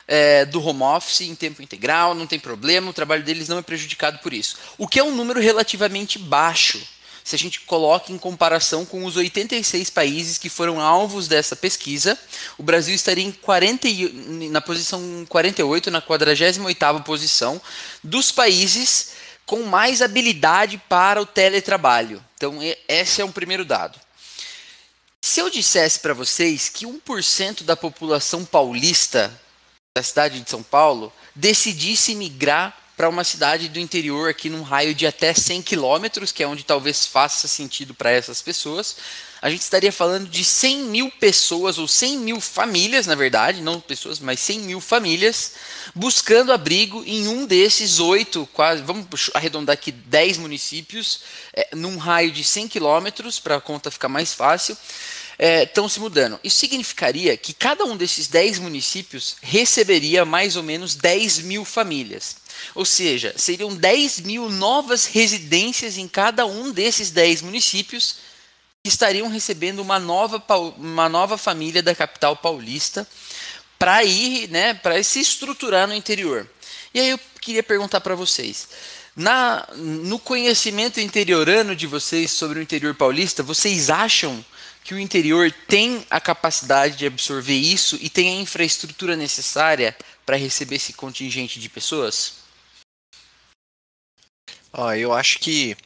é, do home office em tempo integral, não tem problema, o trabalho deles não é prejudicado por isso. O que é um número relativamente baixo, se a gente coloca em comparação com os 86 países que foram alvos dessa pesquisa. O Brasil estaria em 40, na posição 48, na 48ª posição, dos países com mais habilidade para o teletrabalho. Então, esse é um primeiro dado. Se eu dissesse para vocês que 1% da população paulista da cidade de São Paulo decidisse migrar para uma cidade do interior aqui num raio de até 100 quilômetros, que é onde talvez faça sentido para essas pessoas, a gente estaria falando de 100 mil pessoas, ou 100 mil famílias, na verdade, não pessoas, mas 100 mil famílias, buscando abrigo em um desses oito, quase, vamos arredondar aqui, 10 municípios, é, num raio de 100 quilômetros, para a conta ficar mais fácil, estão é, se mudando. Isso significaria que cada um desses 10 municípios receberia mais ou menos 10 mil famílias. Ou seja, seriam 10 mil novas residências em cada um desses 10 municípios estariam recebendo uma nova, uma nova família da capital paulista para ir, né, para se estruturar no interior. E aí eu queria perguntar para vocês, na, no conhecimento interiorano de vocês sobre o interior paulista, vocês acham que o interior tem a capacidade de absorver isso e tem a infraestrutura necessária para receber esse contingente de pessoas? Ah, eu acho que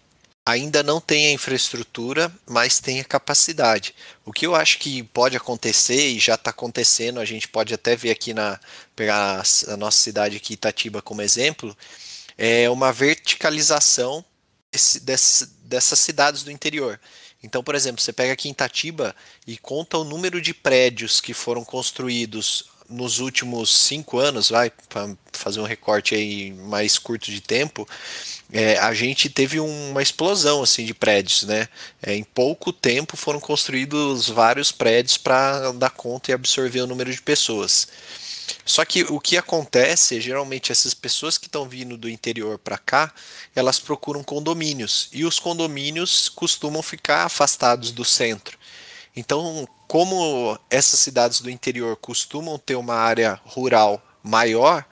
ainda não tem a infraestrutura, mas tem a capacidade. O que eu acho que pode acontecer e já está acontecendo, a gente pode até ver aqui na pegar a nossa cidade aqui, Itatiba, como exemplo, é uma verticalização desse, dessas cidades do interior. Então, por exemplo, você pega aqui em Itatiba e conta o número de prédios que foram construídos nos últimos cinco anos, vai, para fazer um recorte aí mais curto de tempo, é, a gente teve uma explosão assim de prédios, né? É, em pouco tempo foram construídos vários prédios para dar conta e absorver o número de pessoas. Só que o que acontece, geralmente essas pessoas que estão vindo do interior para cá, elas procuram condomínios e os condomínios costumam ficar afastados do centro. Então, como essas cidades do interior costumam ter uma área rural maior,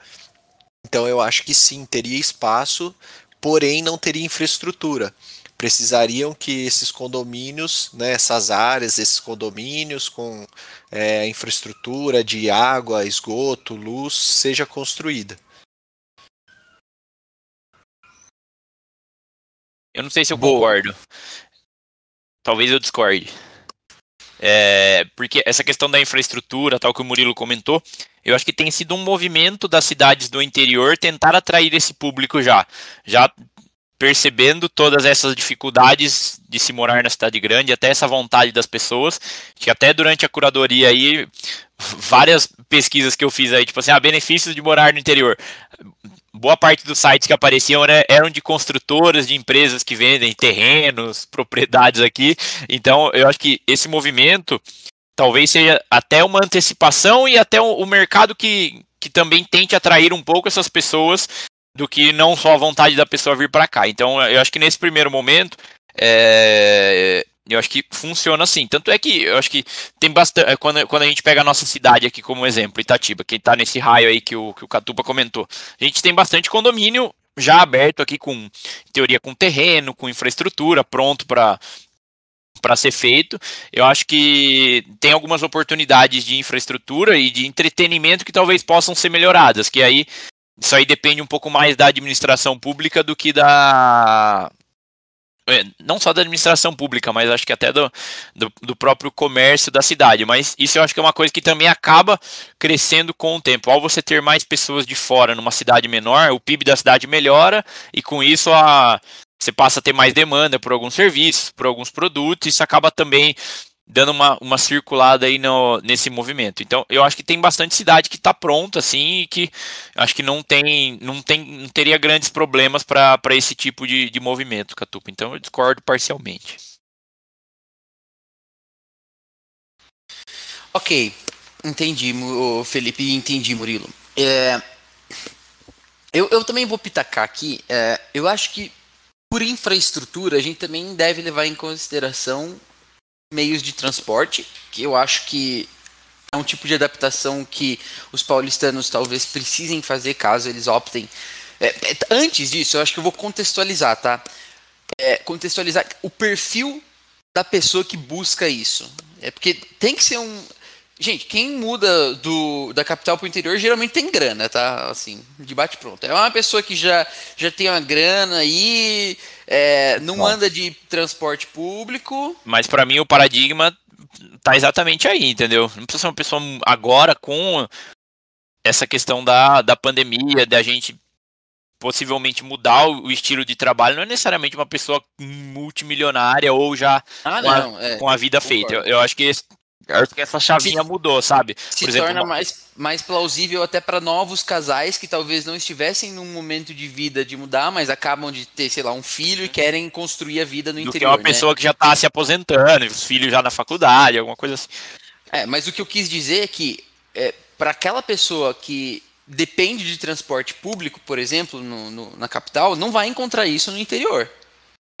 então eu acho que sim, teria espaço porém não teria infraestrutura. Precisariam que esses condomínios, né, essas áreas, esses condomínios com é, infraestrutura de água, esgoto, luz, seja construída. Eu não sei se eu Boa. concordo. Talvez eu discorde. É, porque essa questão da infraestrutura, tal que o Murilo comentou, eu acho que tem sido um movimento das cidades do interior tentar atrair esse público já. Já percebendo todas essas dificuldades de se morar na cidade grande, até essa vontade das pessoas, que até durante a curadoria aí, várias pesquisas que eu fiz aí, tipo assim, ah, benefícios de morar no interior. Boa parte dos sites que apareciam eram de construtoras, de empresas que vendem terrenos, propriedades aqui. Então, eu acho que esse movimento talvez seja até uma antecipação e até o, mercado que, que também tente atrair um pouco essas pessoas do que não só a vontade da pessoa vir para cá. Então, eu acho que nesse primeiro momento, é, eu acho que funciona assim. Tanto é que eu acho que tem bastante. É, quando, quando a gente pega a nossa cidade aqui como exemplo, Itatiba, que está nesse raio aí que o, que o Catupa comentou, a gente tem bastante condomínio já aberto aqui com teoria com terreno, com infraestrutura, pronto para para ser feito. Eu acho que tem algumas oportunidades de infraestrutura e de entretenimento que talvez possam ser melhoradas, que aí isso aí depende um pouco mais da administração pública do que da não só da administração pública, mas acho que até do, do, do, próprio comércio da cidade. Mas isso eu acho que é uma coisa que também acaba crescendo com o tempo. Ao você ter mais pessoas de fora numa cidade menor, o PIB da cidade melhora e com isso a, você passa a ter mais demanda por alguns serviços, por alguns produtos, isso acaba também dando uma, uma circulada aí no, nesse movimento. Então, eu acho que tem bastante cidade que está pronta, assim, e que acho que não tem, não tem, não teria grandes problemas para esse tipo de, de movimento, Catupa. Então, eu discordo parcialmente. Ok, entendi, Felipe, entendi, Murilo. É, eu, eu também vou pitacar aqui. É, eu acho que por infraestrutura, a gente também deve levar em consideração meios de transporte, que eu acho que é um tipo de adaptação que os paulistanos talvez precisem fazer caso eles optem. É, é, antes disso, eu acho que eu vou contextualizar, tá? É, contextualizar o perfil da pessoa que busca isso. É porque tem que ser um. Gente, quem muda do, da capital para o interior geralmente tem grana, tá? Assim, de bate pronto. É uma pessoa que já, já tem uma grana aí, é, não Bom. anda de transporte público. Mas para mim o paradigma tá exatamente aí, entendeu? Não precisa ser uma pessoa agora com essa questão da, da pandemia, da gente possivelmente mudar o estilo de trabalho, não é necessariamente uma pessoa multimilionária ou já ah, com, não, a, é, com, a, vida feita. Eu, eu, acho que acho que essa chavinha se, mudou, sabe? Se exemplo, torna uma... mais, mais plausível até para novos casais que talvez não estivessem num momento de vida de mudar, mas acabam de ter, sei lá, um filho e querem construir a vida no Do interior. Que é uma né? pessoa que já está se aposentando, os filhos já na faculdade, alguma coisa assim. É, mas o que eu quis dizer é que é, para aquela pessoa que depende de transporte público, por exemplo, no, no, na capital, não vai encontrar isso no interior,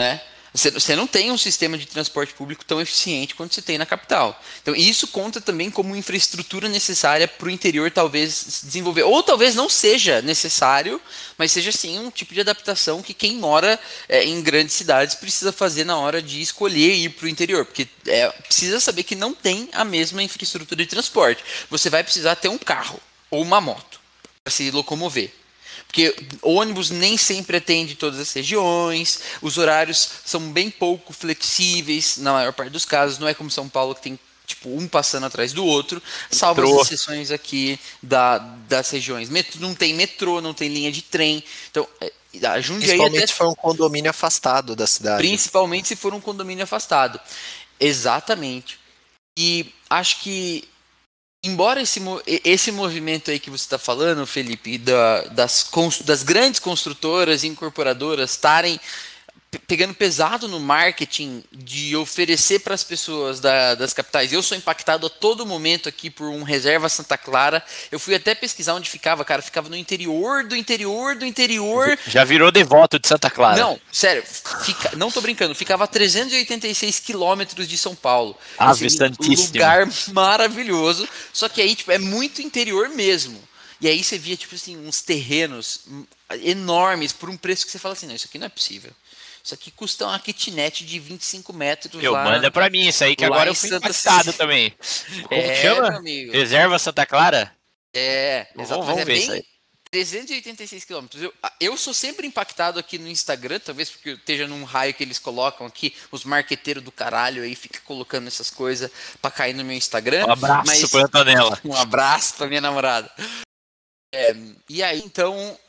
né? Você não tem um sistema de transporte público tão eficiente quanto você tem na capital. Então, isso conta também como infraestrutura necessária para o interior talvez desenvolver. Ou talvez não seja necessário, mas seja sim um tipo de adaptação que quem mora é, em grandes cidades precisa fazer na hora de escolher ir para o interior. Porque é, precisa saber que não tem a mesma infraestrutura de transporte. Você vai precisar ter um carro ou uma moto para se locomover. Porque ônibus nem sempre atende todas as regiões, os horários são bem pouco flexíveis, na maior parte dos casos, não é como São Paulo que tem tipo um passando atrás do outro, salvo metrô. as exceções aqui da, das regiões. Metro, não tem metrô, não tem linha de trem. Então, é, a Jundiaí Principalmente até... se for um condomínio afastado da cidade. Principalmente se for um condomínio afastado. Exatamente. E acho que embora esse, esse movimento aí que você está falando, Felipe, da, das, das grandes construtoras e incorporadoras estarem pegando pesado no marketing de oferecer para as pessoas da, das capitais. Eu sou impactado a todo momento aqui por um reserva Santa Clara. Eu fui até pesquisar onde ficava, cara. Ficava no interior do interior do interior. Já virou devoto de Santa Clara. Não, sério. Fica, não tô brincando. Ficava a 386 quilômetros de São Paulo. Ah, Um lugar maravilhoso. Só que aí, tipo, é muito interior mesmo. E aí você via, tipo assim, uns terrenos enormes por um preço que você fala assim, não, isso aqui não é possível. Isso aqui custa uma kitnet de 25 metros. Eu lá, manda pra mim isso aí, que agora eu fui Santa impactado C... também. Como é, chama? Reserva Santa Clara? É, exato. Vamos, é ver isso aí. 386 quilômetros. Eu, eu sou sempre impactado aqui no Instagram, talvez porque eu esteja num raio que eles colocam aqui, os marqueteiros do caralho aí fica colocando essas coisas para cair no meu Instagram. Um abraço mas, pra Antonella. Um abraço pra minha namorada. É, e aí, então,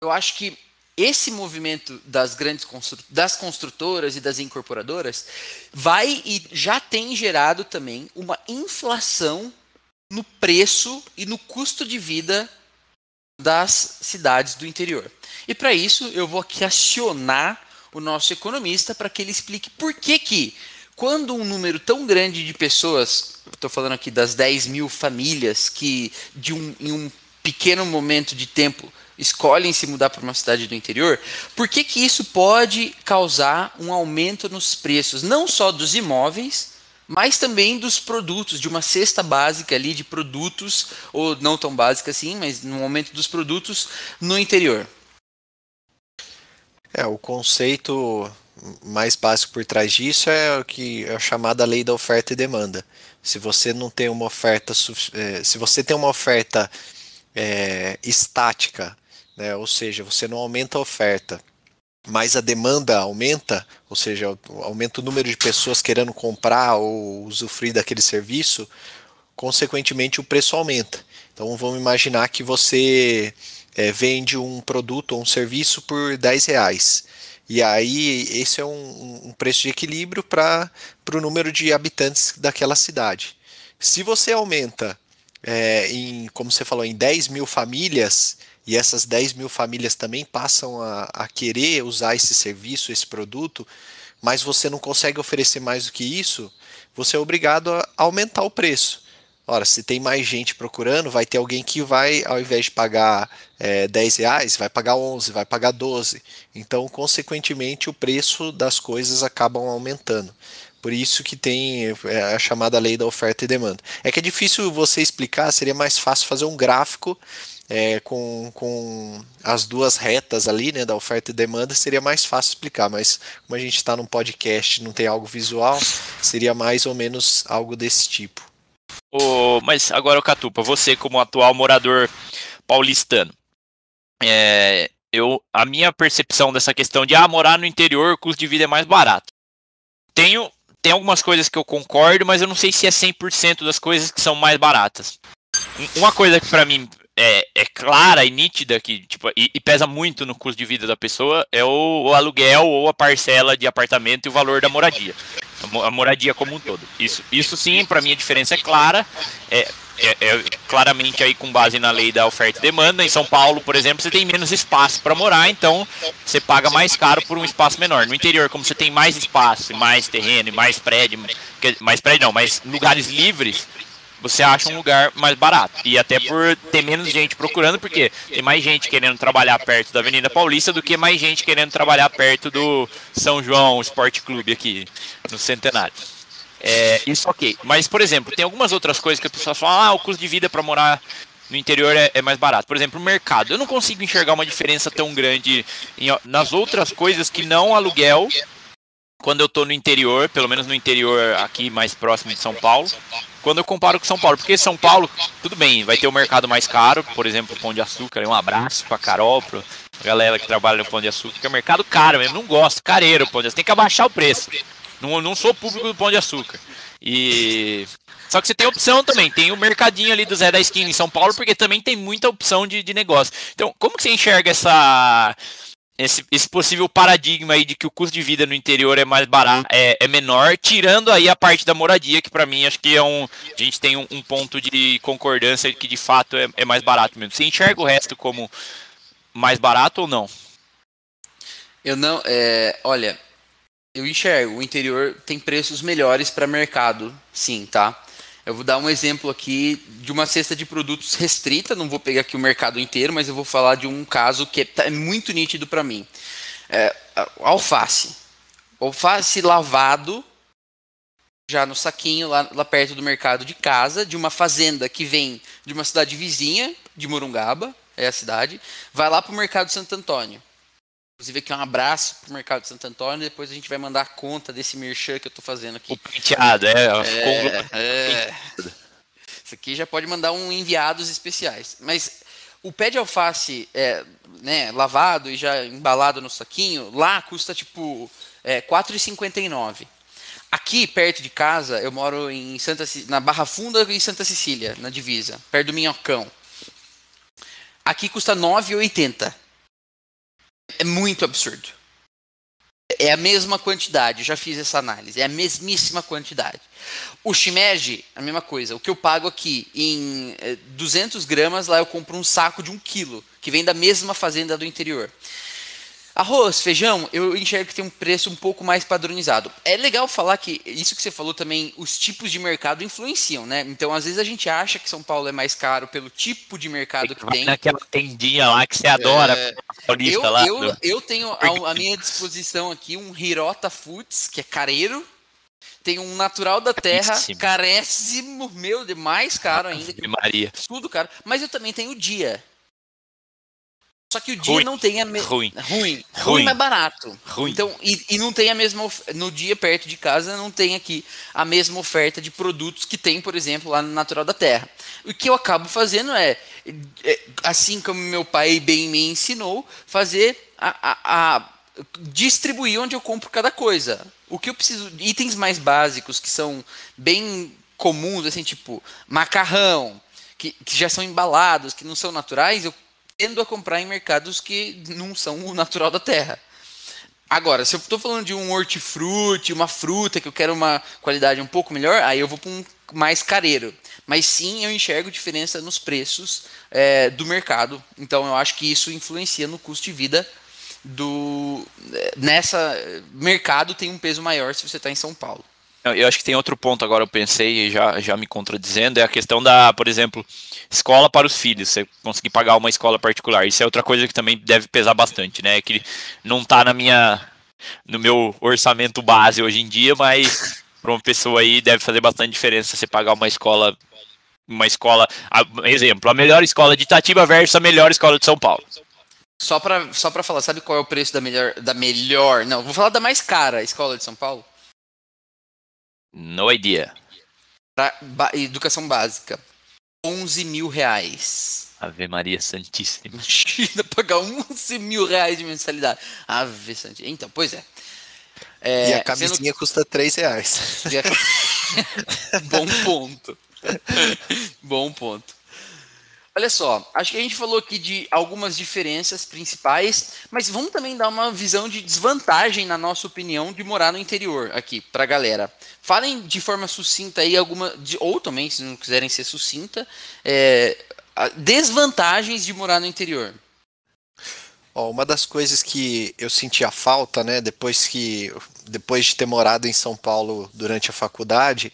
eu acho que esse movimento das grandes constru das construtoras e das incorporadoras vai e já tem gerado também uma inflação no preço e no custo de vida das cidades do interior. E para isso eu vou aqui acionar o nosso economista para que ele explique por que que quando um número tão grande de pessoas, estou falando aqui das 10 mil famílias que de um, em um pequeno momento de tempo escolhem se mudar para uma cidade do interior, por que, que isso pode causar um aumento nos preços, não só dos imóveis, mas também dos produtos, de uma cesta básica ali de produtos, ou não tão básica assim, mas no aumento dos produtos no interior? É, o conceito mais básico por trás disso é o que é a chamada lei da oferta e demanda. Se você não tem uma oferta, é, se você tem uma oferta é, estática, né, ou seja, você não aumenta a oferta, mas a demanda aumenta, ou seja, aumenta o número de pessoas querendo comprar ou usufruir daquele serviço, consequentemente o preço aumenta. Então vamos imaginar que você é, vende um produto ou um serviço por 10 reais. E aí esse é um, um preço de equilíbrio para o número de habitantes daquela cidade. Se você aumenta é, em, como você falou, em 10 mil famílias, e essas 10 mil famílias também passam a, a querer usar esse serviço, esse produto, mas você não consegue oferecer mais do que isso, você é obrigado a aumentar o preço. Ora, se tem mais gente procurando, vai ter alguém que vai, ao invés de pagar é, 10 reais, vai pagar 11, vai pagar 12. Então, consequentemente, o preço das coisas acabam aumentando. Por isso que tem é, a chamada lei da oferta e demanda. É que é difícil você explicar, seria mais fácil fazer um gráfico é, com, com as duas retas ali, né, da oferta e demanda, seria mais fácil explicar, mas como a gente está num podcast não tem algo visual, seria mais ou menos algo desse tipo. Oh, mas agora, Catupa, você como atual morador paulistano, é, eu, a minha percepção dessa questão de ah, morar no interior, o custo de vida é mais barato. Tenho, tem algumas coisas que eu concordo, mas eu não sei se é 100% das coisas que são mais baratas. Uma coisa que para mim é, é, clara e nítida que tipo, e, e, pesa muito no custo de vida da pessoa é o, o aluguel ou a parcela de apartamento e o valor da moradia a moradia como um todo. Isso, isso sim, para mim a diferença é clara. É, é, é, claramente aí com base na lei da oferta e demanda. Em São Paulo, por exemplo, você tem menos espaço para morar, então você paga mais caro por um espaço menor. No interior, como você tem mais espaço, mais terreno, e mais prédio, mais prédio não, mais lugares livres, você acha um lugar mais barato. E até por ter menos gente procurando, porque tem mais gente querendo trabalhar perto da Avenida Paulista do que mais gente querendo trabalhar perto do São João Esporte Clube aqui no Centenário. É, isso ok. Mas, por exemplo, tem algumas outras coisas que as pessoas falam, ah, o custo de vida para morar no interior é, é, mais barato. Por exemplo, o mercado. Eu não consigo enxergar uma diferença tão grande em, nas outras coisas que não aluguel quando eu estou no interior, pelo menos no interior aqui mais próximo de São Paulo, quando eu comparo com São Paulo. Porque São Paulo, tudo bem, vai ter o um mercado mais caro, por exemplo, o Pão de Açúcar. Um abraço pra Carol, pra galera que trabalha no Pão de Açúcar, que é mercado caro mesmo. Não gosto, careiro o Pão de Açúcar. Tem que abaixar o preço. Não, não sou público do Pão de Açúcar. E. Só que você tem opção também. Tem o mercadinho ali do Zé da Esquina em São Paulo, porque também tem muita opção de, de negócio. Então, como que você enxerga essa esse, esse possível paradigma aí de que o custo de vida no interior é mais barato, é, é menor, tirando aí a parte da moradia, que para mim acho que é um. A gente tem um, um ponto de concordância que de fato é, é, mais barato mesmo. Você enxerga o resto como mais barato ou não? Eu não. É, olha, eu enxergo. O interior tem preços melhores para mercado, sim, tá? Eu vou dar um exemplo aqui de uma cesta de produtos restrita, não vou pegar aqui o mercado inteiro, mas eu vou falar de um caso que é, tá, é muito nítido para mim. É, alface. Alface lavado, já no saquinho, lá, lá perto do mercado de casa, de uma fazenda que vem de uma cidade vizinha, de Morungaba, é a cidade, vai lá para o mercado de Santo Antônio. Inclusive aqui um abraço pro Mercado de Santo Antônio, depois a gente vai mandar a conta desse merchan que eu tô fazendo aqui. O penteado, é. é, é. Isso aqui já pode mandar um enviados especiais. Mas o pé de alface é, né, lavado e já embalado no saquinho, lá custa tipo é, 4,59. Aqui, perto de casa, eu moro em Santa, na Barra Funda e Santa Cecília, na divisa, perto do Minhocão. Aqui custa 9,80. É muito absurdo. É a mesma quantidade, já fiz essa análise, é a mesmíssima quantidade. O shimeji, a mesma coisa. O que eu pago aqui em 200 eh, gramas, lá eu compro um saco de um quilo, que vem da mesma fazenda do interior. Arroz, feijão, eu enxergo que tem um preço um pouco mais padronizado. É legal falar que isso que você falou também, os tipos de mercado influenciam, né? Então, às vezes a gente acha que São Paulo é mais caro pelo tipo de mercado que tem. Naquela tendinha lá que você adora. É... Eu, lá, eu, do... eu tenho à minha disposição aqui um Hirota Foods, que é careiro. Tem um natural da terra, Caríssimo. caréssimo, meu, de mais caro ainda. De Maria. Tudo caro. Mas eu também tenho o dia Só que o dia Ruim. não tem a me... Ruim. ruim, Ruim. ruim, mas barato. Ruim. Então, e, e não tem a mesma of- no dia perto de casa não tem aqui a mesma oferta de produtos que tem, por exemplo, lá no Natural da Terra. O que eu acabo fazendo é, é, assim como meu pai bem me ensinou, fazer a, a- a- distribuir onde eu compro cada coisa. O que eu preciso, itens mais básicos que são bem comuns, assim, tipo macarrão, que, que já são embalados, que não são naturais, eu tendo a comprar em mercados que não são o natural da terra. Agora, se eu estou falando de um hortifruti, uma fruta que eu quero uma qualidade um pouco melhor, aí eu vou para um mais careiro. Mas sim, eu enxergo diferença nos preços é, do mercado. Então, eu acho que isso influencia no custo de vida do é, nessa mercado tem um peso maior se você está em São Paulo. Eu acho que tem outro ponto agora, eu pensei, e já, já me contradizendo, é a questão da, por exemplo, escola para os filhos, você conseguir pagar uma escola particular. Isso é outra coisa que também deve pesar bastante, né? Que não tá na minha, no meu orçamento base hoje em dia, mas para uma pessoa aí deve fazer bastante diferença você pagar uma escola, uma escola, a- exemplo, a melhor escola de Itatiba versus a melhor escola de São Paulo. Só para só para falar, sabe qual é o preço da melhor da melhor? Não, vou falar da mais cara, a escola de São Paulo. No idea. Pra ba- educação básica. 11 mil reais. Ave Maria Santíssima. Imagina pagar 11 mil reais de mensalidade. Ave Santíssima. Então, pois é. É, e a sendo camisinha custa 3 reais. Bom ponto. Bom ponto. Olha só, acho que a gente falou aqui de algumas diferenças principais, mas vamos também dar uma visão de desvantagem, na nossa opinião, de morar no interior aqui pra galera. Falem de forma sucinta aí alguma, de- ou também, se não quiserem ser sucinta, é, a- desvantagens de morar no interior. Ó, uma das coisas que eu sentia falta, né, depois que depois de ter morado em São Paulo durante a faculdade,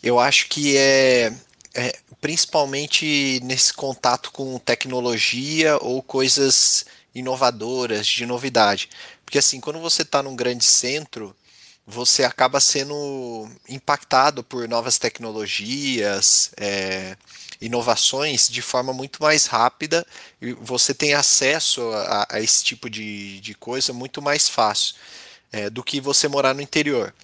eu acho que é, é principalmente nesse contato com tecnologia ou coisas inovadoras, de novidade. Porque assim, quando você está num grande centro, você acaba sendo impactado por novas tecnologias, é, inovações de forma muito mais rápida e você tem acesso a, a esse tipo de, de coisa muito mais fácil é, do que você morar no interior.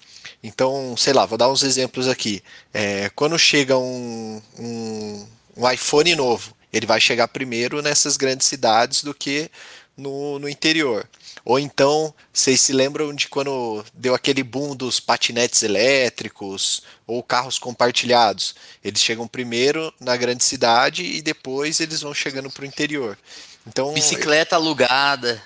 Então, sei lá, vou dar uns exemplos aqui. É, quando chega um, um, um iPhone novo, ele vai chegar primeiro nessas grandes cidades do que no, no interior. Ou então, vocês se lembram de quando deu aquele boom dos patinetes elétricos ou carros compartilhados? Eles chegam primeiro na grande cidade e depois eles vão chegando para o interior. Então, Bicicleta alugada.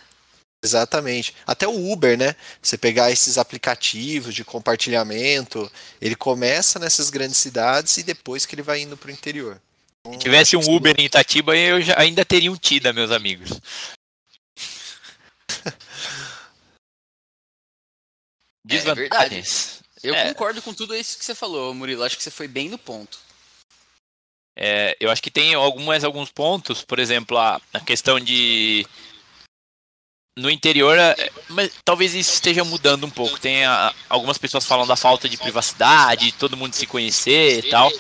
Exatamente. Até o Uber, né? Você pegar esses aplicativos de compartilhamento, ele começa nessas grandes cidades e depois que ele vai indo para o interior. Então, Se tivesse um Uber em Itatiba, eu já, ainda teria um Tida, meus amigos. É verdade. Desvantagens. Eu É. concordo com tudo isso que você falou, Murilo. Acho que você foi bem no ponto. É, eu acho que tem algumas, alguns pontos, por exemplo, a, a questão de. No interior, é, mas talvez isso esteja mudando um pouco. Tem a- algumas pessoas falam da falta de privacidade, todo mundo se conhecer e tal.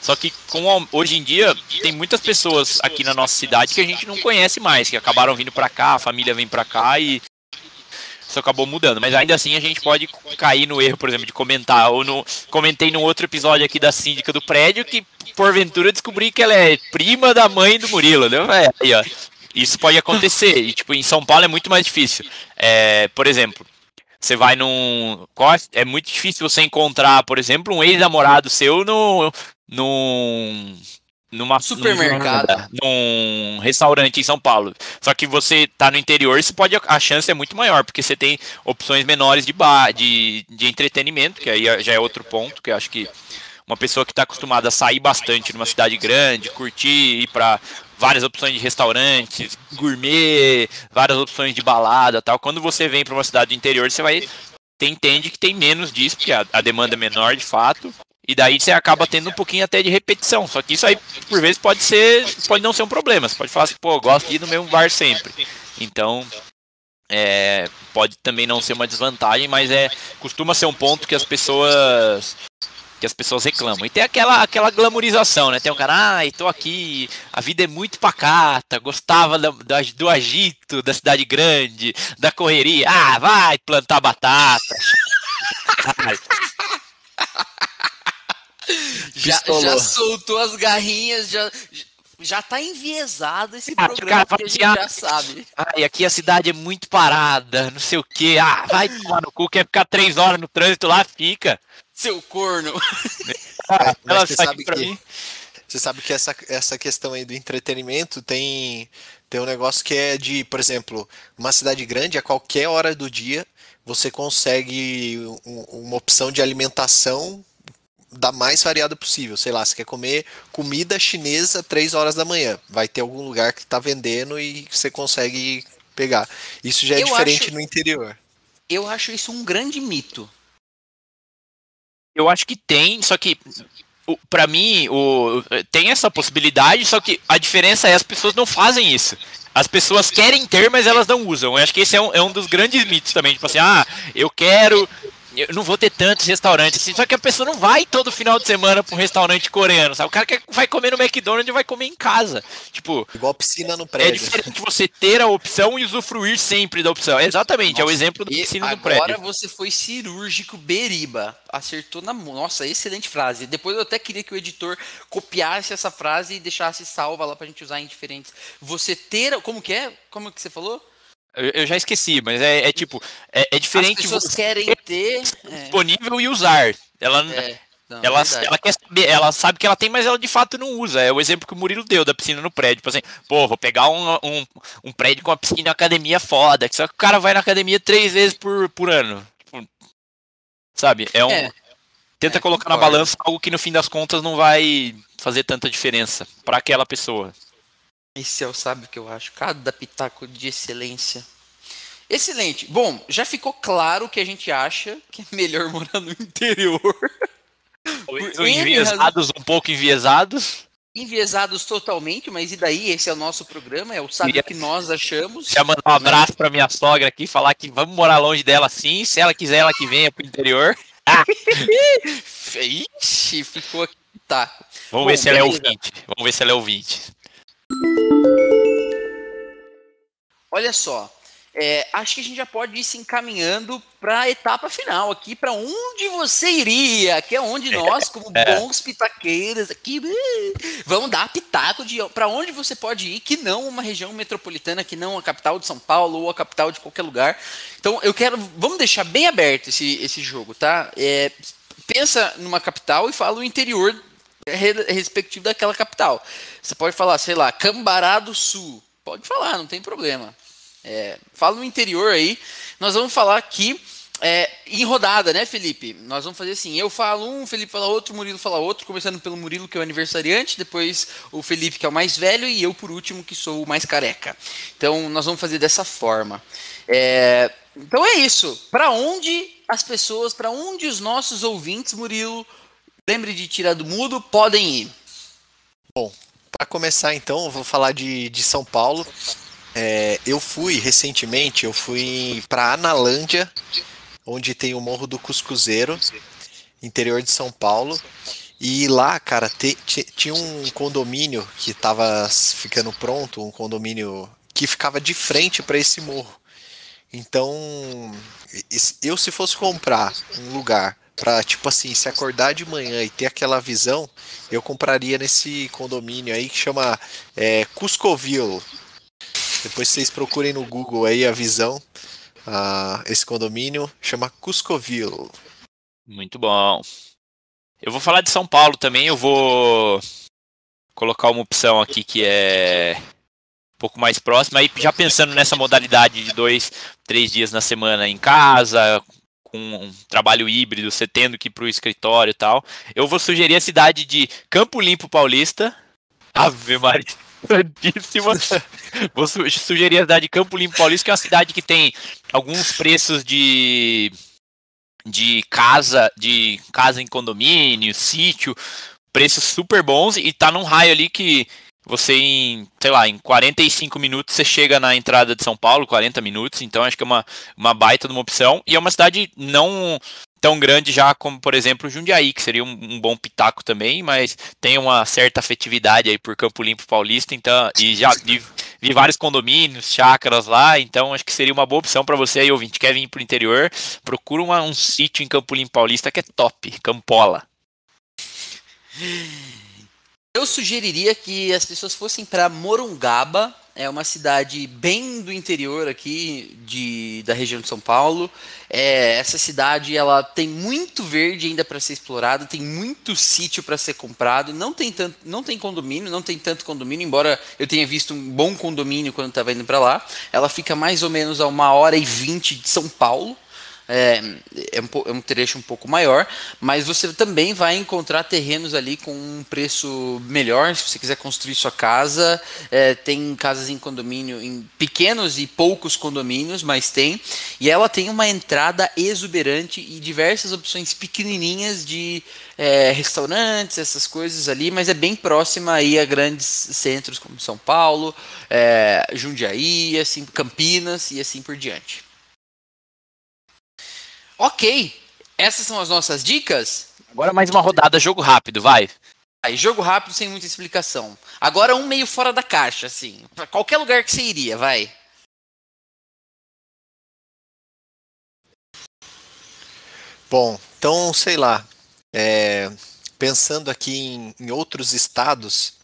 Só que com, hoje em dia tem muitas pessoas aqui na nossa cidade que a gente não conhece mais, que acabaram vindo pra cá, a família vem pra cá e isso acabou mudando. Mas ainda assim a gente pode cair no erro, por exemplo, de comentar. Ou no, comentei num outro episódio aqui da síndica do prédio que porventura descobri que ela é prima da mãe do Murilo, né? É, aí, ó. Isso pode acontecer. E, tipo, em São Paulo é muito mais difícil. É, por exemplo, você vai num. é- É muito difícil você encontrar, por exemplo, um ex-namorado seu no, num. Numa, Supermercado. Num, num restaurante em São Paulo. Só que você tá no interior, você pode, a chance é muito maior, porque você tem opções menores de, bar, de, de entretenimento, que aí já é outro ponto, que eu acho que uma pessoa que está acostumada a sair bastante numa cidade grande, curtir, ir para várias opções de restaurantes, gourmet, várias opções de balada tal. Quando você vem para uma cidade do interior, você vai você entende que tem menos disso, porque a, a demanda é menor de fato. E daí você acaba tendo um pouquinho até de repetição. Só que isso aí, por vezes, pode ser. Pode não ser um problema. Você pode falar assim, pô, gosto de ir no mesmo bar sempre. Então, é, pode também não ser uma desvantagem, mas é costuma ser um ponto que as pessoas que as pessoas reclamam. E tem aquela, aquela glamorização, né? Tem um cara, ai, tô aqui, a vida é muito pacata, gostava do, do agito da cidade grande, da correria. Ah, vai plantar batata. já, já soltou as garrinhas, já, já tá enviesado esse ah, programa cara, que a assim, já sabe. Ah, e aqui a cidade é muito parada, não sei o quê. Ah, vai tomar no cu, quer ficar três horas no trânsito lá, fica. Seu corno. ah, ela sabe pra que, mim. Você sabe que essa, essa questão aí do entretenimento tem, tem um negócio que é de, por exemplo, uma cidade grande, a qualquer hora do dia, você consegue um, uma opção de alimentação da mais variada possível. Sei lá, você quer comer comida chinesa três horas da manhã. Vai ter algum lugar que está vendendo e você consegue pegar. Isso já é eu diferente acho, no interior. Eu acho isso um grande mito. Eu acho que tem, só que para mim o, tem essa possibilidade, só que a diferença é as pessoas não fazem isso. As pessoas querem ter, mas elas não usam. Eu acho que esse é um, é um dos grandes mitos também. Tipo assim, ah, eu quero eu não vou ter tantos restaurantes assim, só que a pessoa não vai todo final de semana para um restaurante coreano, sabe? O cara que vai comer no McDonald's vai comer em casa. Tipo, igual piscina no prédio. É diferente você ter a opção e usufruir sempre da opção. Exatamente, Nossa, é o exemplo do piscina no prédio. Agora você foi cirúrgico, beriba. Acertou na mão. Nossa, excelente frase. Depois eu até queria que o editor copiasse essa frase e deixasse salva lá pra gente usar em diferentes. Você ter, como que é? Como que você falou? Eu, já esqueci, mas é, é tipo, é, é, diferente. As pessoas querem ter é. disponível e usar. Ela, é, não, ela, ela quer saber, ela sabe que ela tem, mas ela de fato não usa. É o exemplo que o Murilo deu da piscina no prédio. Tipo assim, pô, vou pegar um, um, um prédio com uma piscina academia foda. Só que o cara vai na academia três vezes por, por ano. Tipo, sabe? É um. É. Tenta colocar concordo. na balança algo que no fim das contas não vai fazer tanta diferença para aquela pessoa. Esse é o sábio que eu acho. Cada pitaco de excelência. Excelente. Bom, já ficou claro que a gente acha que é melhor morar no interior. enviesados, um pouco enviesados. Enviesados totalmente, mas e daí? Esse é o nosso programa, é o sábio que nós achamos. Já mandar um abraço para minha sogra aqui, falar que vamos morar longe dela sim. Se ela quiser, ela que venha pro interior. Ixi, ficou aqui. Tá. Vamos Bom, ver se beleza. ela é ouvinte. Vamos ver se ela é ouvinte. Olha só, é, acho que a gente já pode ir se encaminhando para a etapa final aqui, para onde você iria, que é onde nós, como é. bons pitaqueiros aqui, vamos dar pitaco de para onde você pode ir, que não uma região metropolitana, que não a capital de São Paulo ou a capital de qualquer lugar. Então eu quero, vamos deixar bem aberto esse, esse jogo, tá? É, pensa numa capital e fala o interior respectivo daquela capital. Você pode falar, sei lá, Cambará do Sul. Pode falar, não tem problema. É, fala no interior aí. Nós vamos falar aqui é, em rodada, né, Felipe? Nós vamos fazer assim: eu falo um, Felipe fala outro, Murilo fala outro, começando pelo Murilo, que é o aniversariante, depois o Felipe, que é o mais velho, e eu, por último, que sou o mais careca. Então, nós vamos fazer dessa forma. É, então é isso. Para onde as pessoas, para onde os nossos ouvintes, Murilo, lembre de tirar do mudo, podem ir. Bom, para começar então, vou falar de, de São Paulo. É, eu fui recentemente, eu fui para Analândia, onde tem o Morro do Cuscuzeiro, interior de São Paulo. E lá, cara, te, te, tinha um condomínio que estava ficando pronto, um condomínio que ficava de frente para esse morro. Então, eu se fosse comprar um lugar Pra, tipo assim, se acordar de manhã e ter aquela visão, eu compraria nesse condomínio aí que chama é, Cuscoville. Depois vocês procurem no Google aí a visão. Uh, esse condomínio chama Cuscoville. Muito bom. Eu vou falar de São Paulo também. Eu vou colocar uma opção aqui que é um pouco mais próxima. Aí já pensando nessa modalidade de dois, três dias na semana em casa, com um trabalho híbrido, você tendo que ir para o escritório e tal, eu vou sugerir a cidade de Campo Limpo Paulista. Ave Maria. Santíssima. Vou sugerir a cidade de Campo Limpo Paulista, que é uma cidade que tem alguns preços de de casa, de casa em condomínio, sítio, preços super bons e tá num raio ali que você em, sei lá, em 45 minutos você chega na entrada de São Paulo, 40 minutos, então acho que é uma, uma baita de uma opção. E é uma cidade não tão grande já como, por exemplo, Jundiaí, que seria um, um, bom pitaco também, mas tem uma certa afetividade aí por Campo Limpo Paulista, então, e já vi, vi vários condomínios, chácaras lá, então acho que seria uma boa opção para você aí, ouvinte, quer vir pro interior, procura uma, um sítio em Campo Limpo Paulista que é top, Campola. Sugeriria que as pessoas fossem para Morungaba, é uma cidade bem do interior aqui de, da região de São Paulo. É, essa cidade ela tem muito verde ainda para ser explorado, tem muito sítio para ser comprado. Não tem tanto, não tem condomínio, não tem tanto condomínio, embora eu tenha visto um bom condomínio quando estava indo para lá. Ela fica mais ou menos a uma hora e vinte de São Paulo é, é, um, é um trecho um pouco maior, mas você também vai encontrar terrenos ali com um preço melhor, se você quiser construir sua casa. É, tem casas em condomínio, em pequenos e poucos condomínios, mas tem. E ela tem uma entrada exuberante e diversas opções pequenininhas de é, restaurantes, essas coisas ali, mas é bem próxima aí a grandes centros como São Paulo, é, Jundiaí, assim, Campinas e assim por diante. Ok, essas são as nossas dicas. Agora mais uma rodada, jogo rápido, vai. Aí, jogo rápido sem muita explicação. Agora um meio fora da caixa, assim. Pra qualquer lugar que você iria, vai. Bom, então, sei lá. É, pensando aqui em, em outros estados,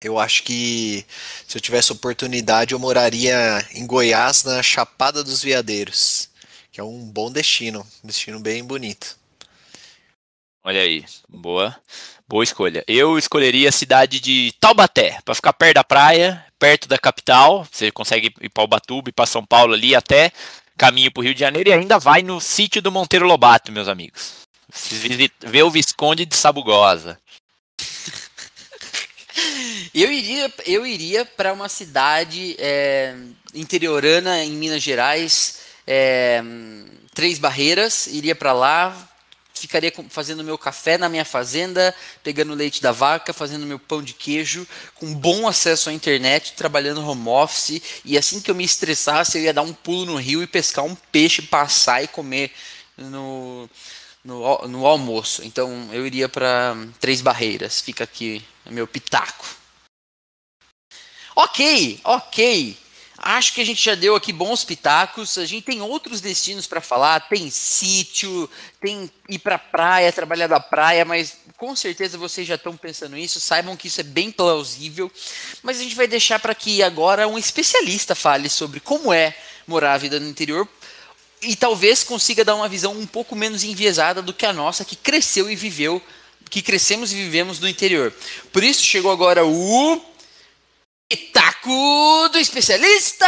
eu acho que se eu tivesse oportunidade, eu moraria em Goiás, na Chapada dos Veadeiros que é um bom destino, um destino bem bonito. Olha aí, boa, boa escolha. Eu escolheria a cidade de Taubaté, para ficar perto da praia, perto da capital. Você consegue ir para Ubatuba e para São Paulo ali até caminho para o Rio de Janeiro e ainda vai no sítio do Monteiro Lobato, meus amigos. Ver o Visconde de Sabugosa. Eu iria, eu iria para uma cidade é, interiorana em Minas Gerais é, Três Barreiras, iria para lá, ficaria fazendo meu café na minha fazenda, pegando leite da vaca, fazendo meu pão de queijo, com bom acesso à internet, trabalhando home office, e assim que eu me estressasse, eu ia dar um pulo no rio e pescar um peixe, passar e comer no, no, no almoço. Então eu iria para Três Barreiras, fica aqui meu pitaco. Ok, ok. Acho que a gente já deu aqui bons pitacos. A gente tem outros destinos para falar. Tem sítio, tem ir para praia, trabalhar da praia, mas com certeza vocês já estão pensando nisso. Saibam que isso é bem plausível. Mas a gente vai deixar para que agora um especialista fale sobre como é morar a vida no interior e talvez consiga dar uma visão um pouco menos enviesada do que a nossa, que cresceu e viveu, que crescemos e vivemos no interior. Por isso chegou agora o Itaco do Especialista!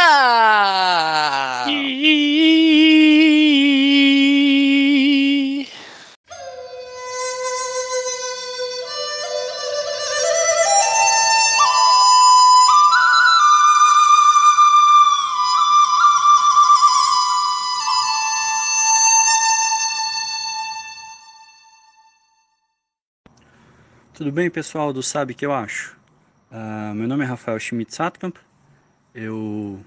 Tudo bem, pessoal do Sabe Que Eu Acho? Uh, meu nome é Rafael Schmidt Satkamp. Eu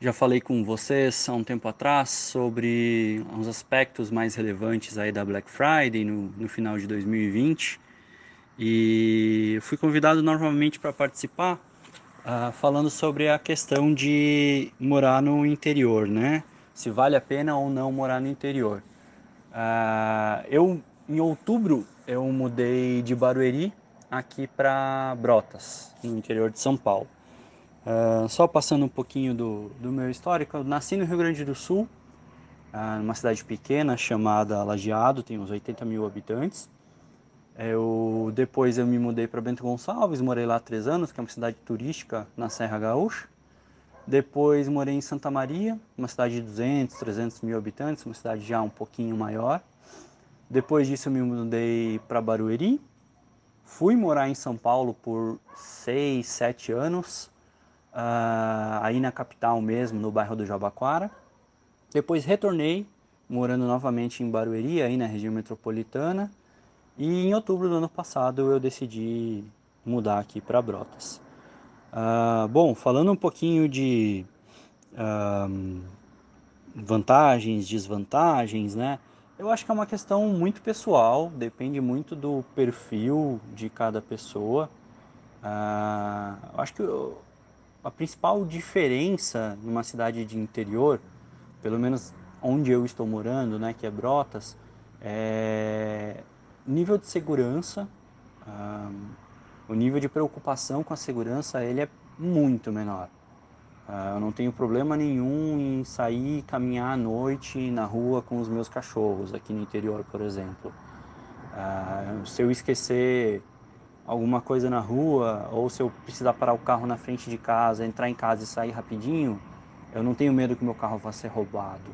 já falei com vocês há um tempo atrás sobre uns aspectos mais relevantes aí da Black Friday no, no final de 2020 e fui convidado novamente para participar uh, falando sobre a questão de morar no interior, né? Se vale a pena ou não morar no interior. Uh, eu em outubro eu mudei de Barueri aqui para Brotas, no interior de São Paulo. Uh, só passando um pouquinho do, do meu histórico, eu nasci no Rio Grande do Sul, uh, numa cidade pequena chamada Lajeado, tem uns 80 mil habitantes. Eu, depois eu me mudei para Bento Gonçalves, morei lá três anos, que é uma cidade turística na Serra Gaúcha. Depois morei em Santa Maria, uma cidade de 200, 300 mil habitantes, uma cidade já um pouquinho maior. Depois disso eu me mudei para Barueri, Fui morar em São Paulo por seis, sete anos, uh, aí na capital mesmo, no bairro do Jabaquara. Depois retornei, morando novamente em Barueri, aí na região metropolitana. E em outubro do ano passado eu decidi mudar aqui para Brotas. Uh, bom, falando um pouquinho de uh, vantagens, desvantagens, né? Eu acho que é uma questão muito pessoal, depende muito do perfil de cada pessoa. Uh, eu acho que a principal diferença numa cidade de interior, pelo menos onde eu estou morando, né, que é Brotas, é nível de segurança, uh, o nível de preocupação com a segurança ele é muito menor. Uh, eu não tenho problema nenhum em sair caminhar à noite na rua com os meus cachorros, aqui no interior, por exemplo. Uh, se eu esquecer alguma coisa na rua, ou se eu precisar parar o carro na frente de casa, entrar em casa e sair rapidinho, eu não tenho medo que meu carro vá ser roubado.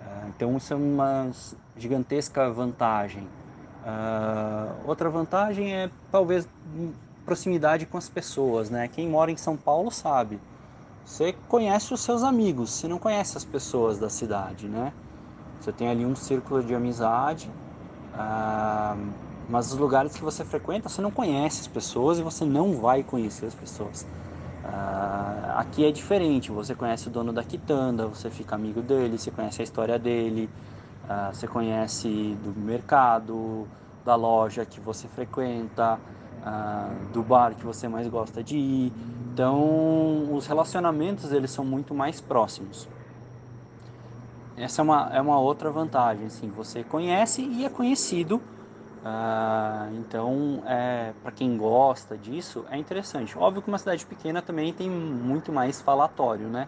Uh, então isso é uma gigantesca vantagem. outra vantagem é talvez proximidade com as pessoas, né? Quem mora em São Paulo sabe você conhece os seus amigos, você não conhece as pessoas da cidade, né? Você tem ali um círculo de amizade, ah, mas os lugares que você frequenta, você não conhece as pessoas e você não vai conhecer as pessoas. Ah, aqui é diferente, você conhece o dono da quitanda, você fica amigo dele, você conhece a história dele, ah, você conhece do mercado, da loja que você frequenta, do bar que você mais gosta de ir. Então, os relacionamentos eles são muito mais próximos. Essa é uma, é uma outra vantagem, assim, você conhece e é conhecido. Uh, então, é, para quem gosta disso, é interessante. Óbvio que uma cidade pequena também tem muito mais falatório, né?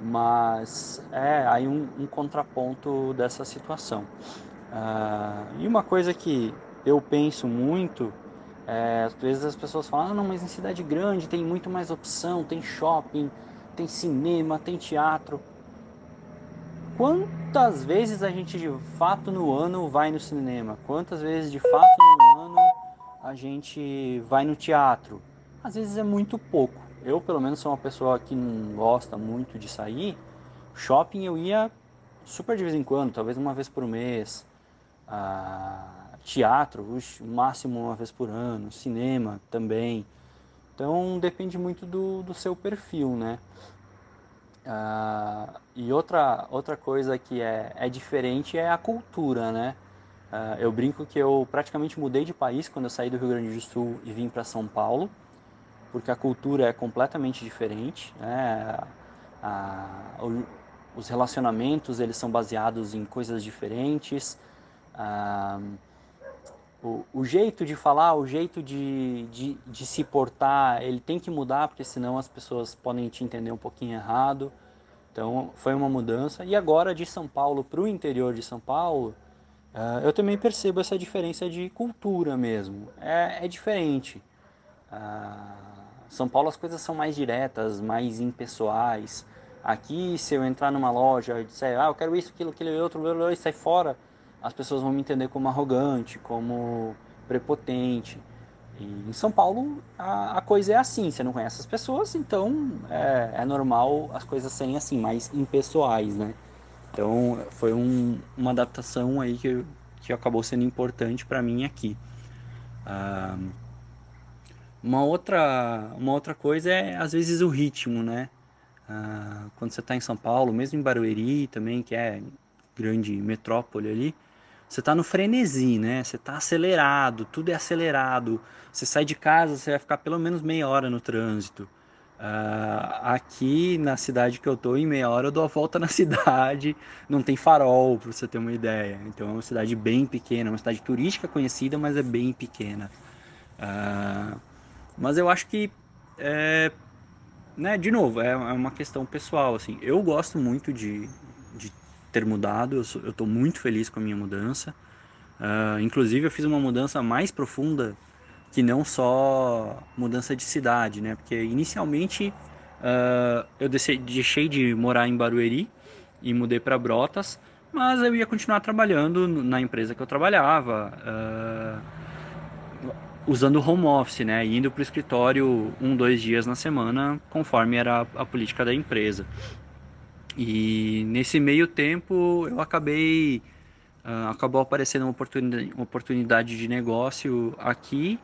Mas é aí um, um contraponto dessa situação. Uh, e uma coisa que eu penso muito é, às vezes as pessoas falam, ah, não, mas em cidade grande tem muito mais opção, tem shopping, tem cinema, tem teatro. Quantas vezes a gente de fato no ano vai no cinema? Quantas vezes de fato no ano a gente vai no teatro? Às vezes é muito pouco. Eu, pelo menos, sou uma pessoa que não gosta muito de sair. Shopping eu ia super de vez em quando, talvez uma vez por mês. Ah, teatro, o máximo uma vez por ano, cinema também. Então depende muito do, do seu perfil, né? Ah, e outra, outra coisa que é, é diferente é a cultura, né? Ah, eu brinco que eu praticamente mudei de país quando eu saí do Rio Grande do Sul e vim para São Paulo, porque a cultura é completamente diferente, né? Ah, os relacionamentos eles são baseados em coisas diferentes. Ah, o, o jeito de falar, o jeito de, de, de, se portar, ele tem que mudar, porque senão as pessoas podem te entender um pouquinho errado. Então foi uma mudança. E agora de São Paulo para o interior de São Paulo, eu também percebo essa diferença de cultura mesmo. É, é diferente. São Paulo as coisas são mais diretas, mais impessoais. Aqui, se eu entrar numa loja e disser, ah, eu quero isso, aquilo, aquilo, outro, e sai fora, as pessoas vão me entender como arrogante, como prepotente. E em São Paulo a, a coisa é assim, você não conhece as pessoas, então é, é normal as coisas serem assim, mais impessoais, né? Então foi um, uma adaptação aí que, que acabou sendo importante para mim aqui. Ah, uma, outra, uma outra coisa é às vezes o ritmo, né? Ah, quando você está em São Paulo, mesmo em Barueri também, que é grande metrópole ali, você está no frenesi, né? Você está acelerado, tudo é acelerado. Você sai de casa, você vai ficar pelo menos meia hora no trânsito. Uh, aqui na cidade que eu tô, em meia hora eu dou a volta na cidade, não tem farol, para você ter uma ideia. Então é uma cidade bem pequena, uma cidade turística conhecida, mas é bem pequena. Uh, mas eu acho que, é, né, de novo, é, é uma questão pessoal. Assim, eu gosto muito de, ter mudado. Eu estou muito feliz com a minha mudança. Uh, inclusive, eu fiz uma mudança mais profunda que não só mudança de cidade, né? Porque inicialmente uh, eu deixei de morar em Barueri e mudei para Brotas, mas eu ia continuar trabalhando na empresa que eu trabalhava, uh, usando home office, né? Indo para o escritório um, dois dias na semana, conforme era a política da empresa. E nesse meio tempo eu acabei uh, acabou aparecendo uma oportunidade, uma oportunidade de negócio aqui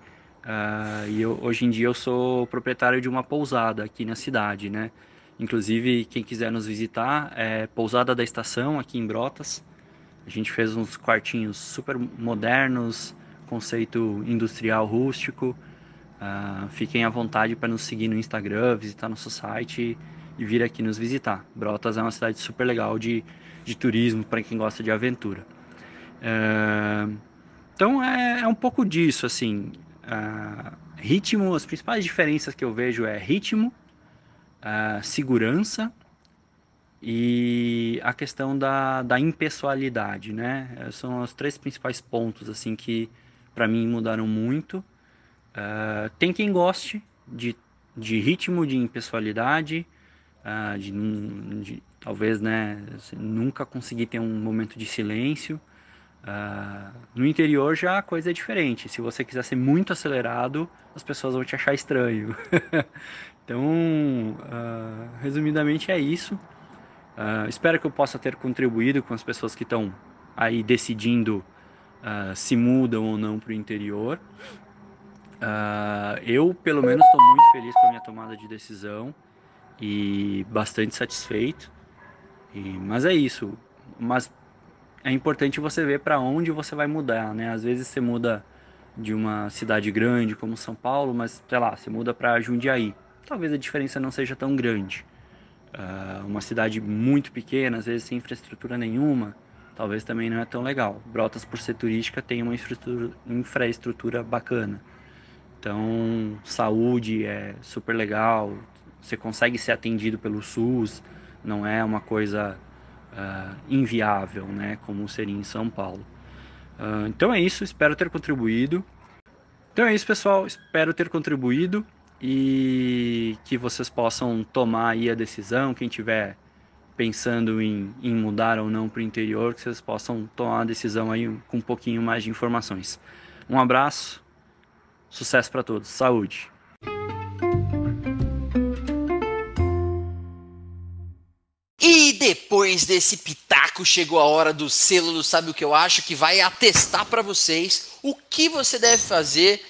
uh, e eu, hoje em dia eu sou proprietário de uma pousada aqui na cidade, né? Inclusive quem quiser nos visitar é pousada da estação aqui em Brotas. A gente fez uns quartinhos super modernos, conceito industrial rústico. Uh, fiquem à vontade para nos seguir no Instagram, visitar nosso site e vir aqui nos visitar. Brotas é uma cidade super legal de, de turismo para quem gosta de aventura. Uh, então é, é, um pouco disso, assim. Uh, ritmo, as principais diferenças que eu vejo é ritmo, segurança e a questão da, da impessoalidade, né? São os três principais pontos assim que para mim mudaram muito. Uh, tem quem goste de, de ritmo, de impessoalidade, uh, de, de, talvez né, nunca conseguir ter um momento de silêncio. Uh, no interior já a coisa é diferente. Se você quiser ser muito acelerado, as pessoas vão te achar estranho. então, resumidamente é isso. espero que eu possa ter contribuído com as pessoas que estão aí decidindo se mudam ou não para o interior. Uh, eu, pelo menos, estou muito feliz com a minha tomada de decisão e bastante satisfeito. E, mas é isso. Mas é importante você ver para onde você vai mudar, né? Às vezes você muda de uma cidade grande como São Paulo, mas sei lá, você muda para Jundiaí. Talvez a diferença não seja tão grande. Uh, uma cidade muito pequena, às vezes sem infraestrutura nenhuma, talvez também não é tão legal. Brotas, por ser turística, tem uma infraestrutura, infraestrutura bacana. Então, saúde é super legal, você consegue ser atendido pelo SUS, não é uma coisa uh, inviável, né, como seria em São Paulo. Uh, então é isso, espero ter contribuído. Então é isso, pessoal, espero ter contribuído e que vocês possam tomar aí a decisão, quem tiver pensando em, em mudar ou não para o interior, que vocês possam tomar a decisão aí com um pouquinho mais de informações. Um abraço Sucesso para todos. Saúde. E depois desse pitaco chegou a hora do selo do Sabe o que eu acho que vai atestar para vocês o que você deve fazer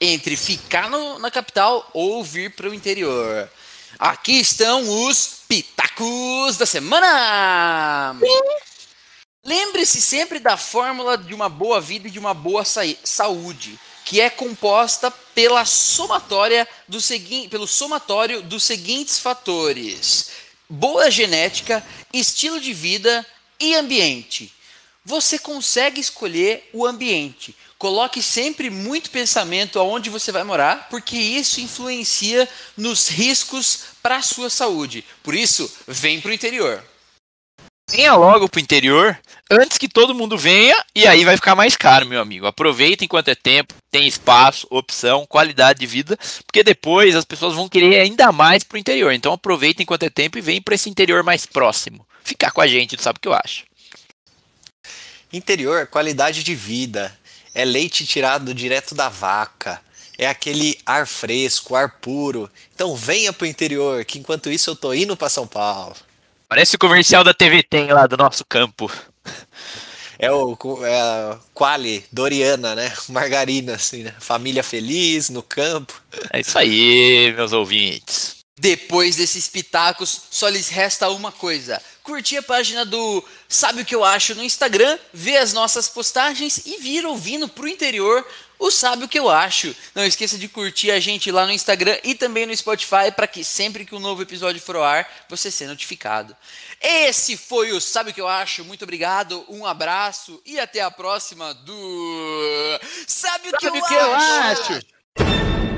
entre ficar no, na capital ou vir para o interior. Aqui estão os pitacos da semana. Lembre-se sempre da fórmula de uma boa vida e de uma boa saúde que é composta pela somatória do pelo somatório dos seguintes fatores: boa genética, estilo de vida e ambiente. Você consegue escolher o ambiente. Coloque sempre muito pensamento aonde você vai morar, porque isso influencia nos riscos para a sua saúde. Por isso, vem para o interior. Venha logo pro interior, antes que todo mundo venha, e aí vai ficar mais caro, meu amigo. Aproveita enquanto é tempo, tem espaço, opção, qualidade de vida, porque depois as pessoas vão querer ainda mais pro interior. Então aproveita enquanto é tempo e vem para esse interior mais próximo. Ficar com a gente, tu sabe o que eu acho. Interior, qualidade de vida. É leite tirado direto da vaca. É aquele ar fresco, ar puro. Então venha pro interior, que enquanto isso eu tô indo para São Paulo. Parece o comercial da TV Tem lá do nosso campo. É o é a Quali, Doriana, né? Margarina, assim, né? Família feliz no campo. É isso aí, meus ouvintes. Depois desses pitacos, só lhes resta uma coisa: curtir a página do Sabe o que eu acho no Instagram, ver as nossas postagens e vir ouvindo pro interior o Sabe o que eu acho. Não esqueça de curtir a gente lá no Instagram e também no Spotify para que sempre que um novo episódio for ao ar, você seja notificado. Esse foi o Sabe o que eu acho. Muito obrigado, um abraço e até a próxima do Sabe o que, Sabe eu, que acho? eu acho.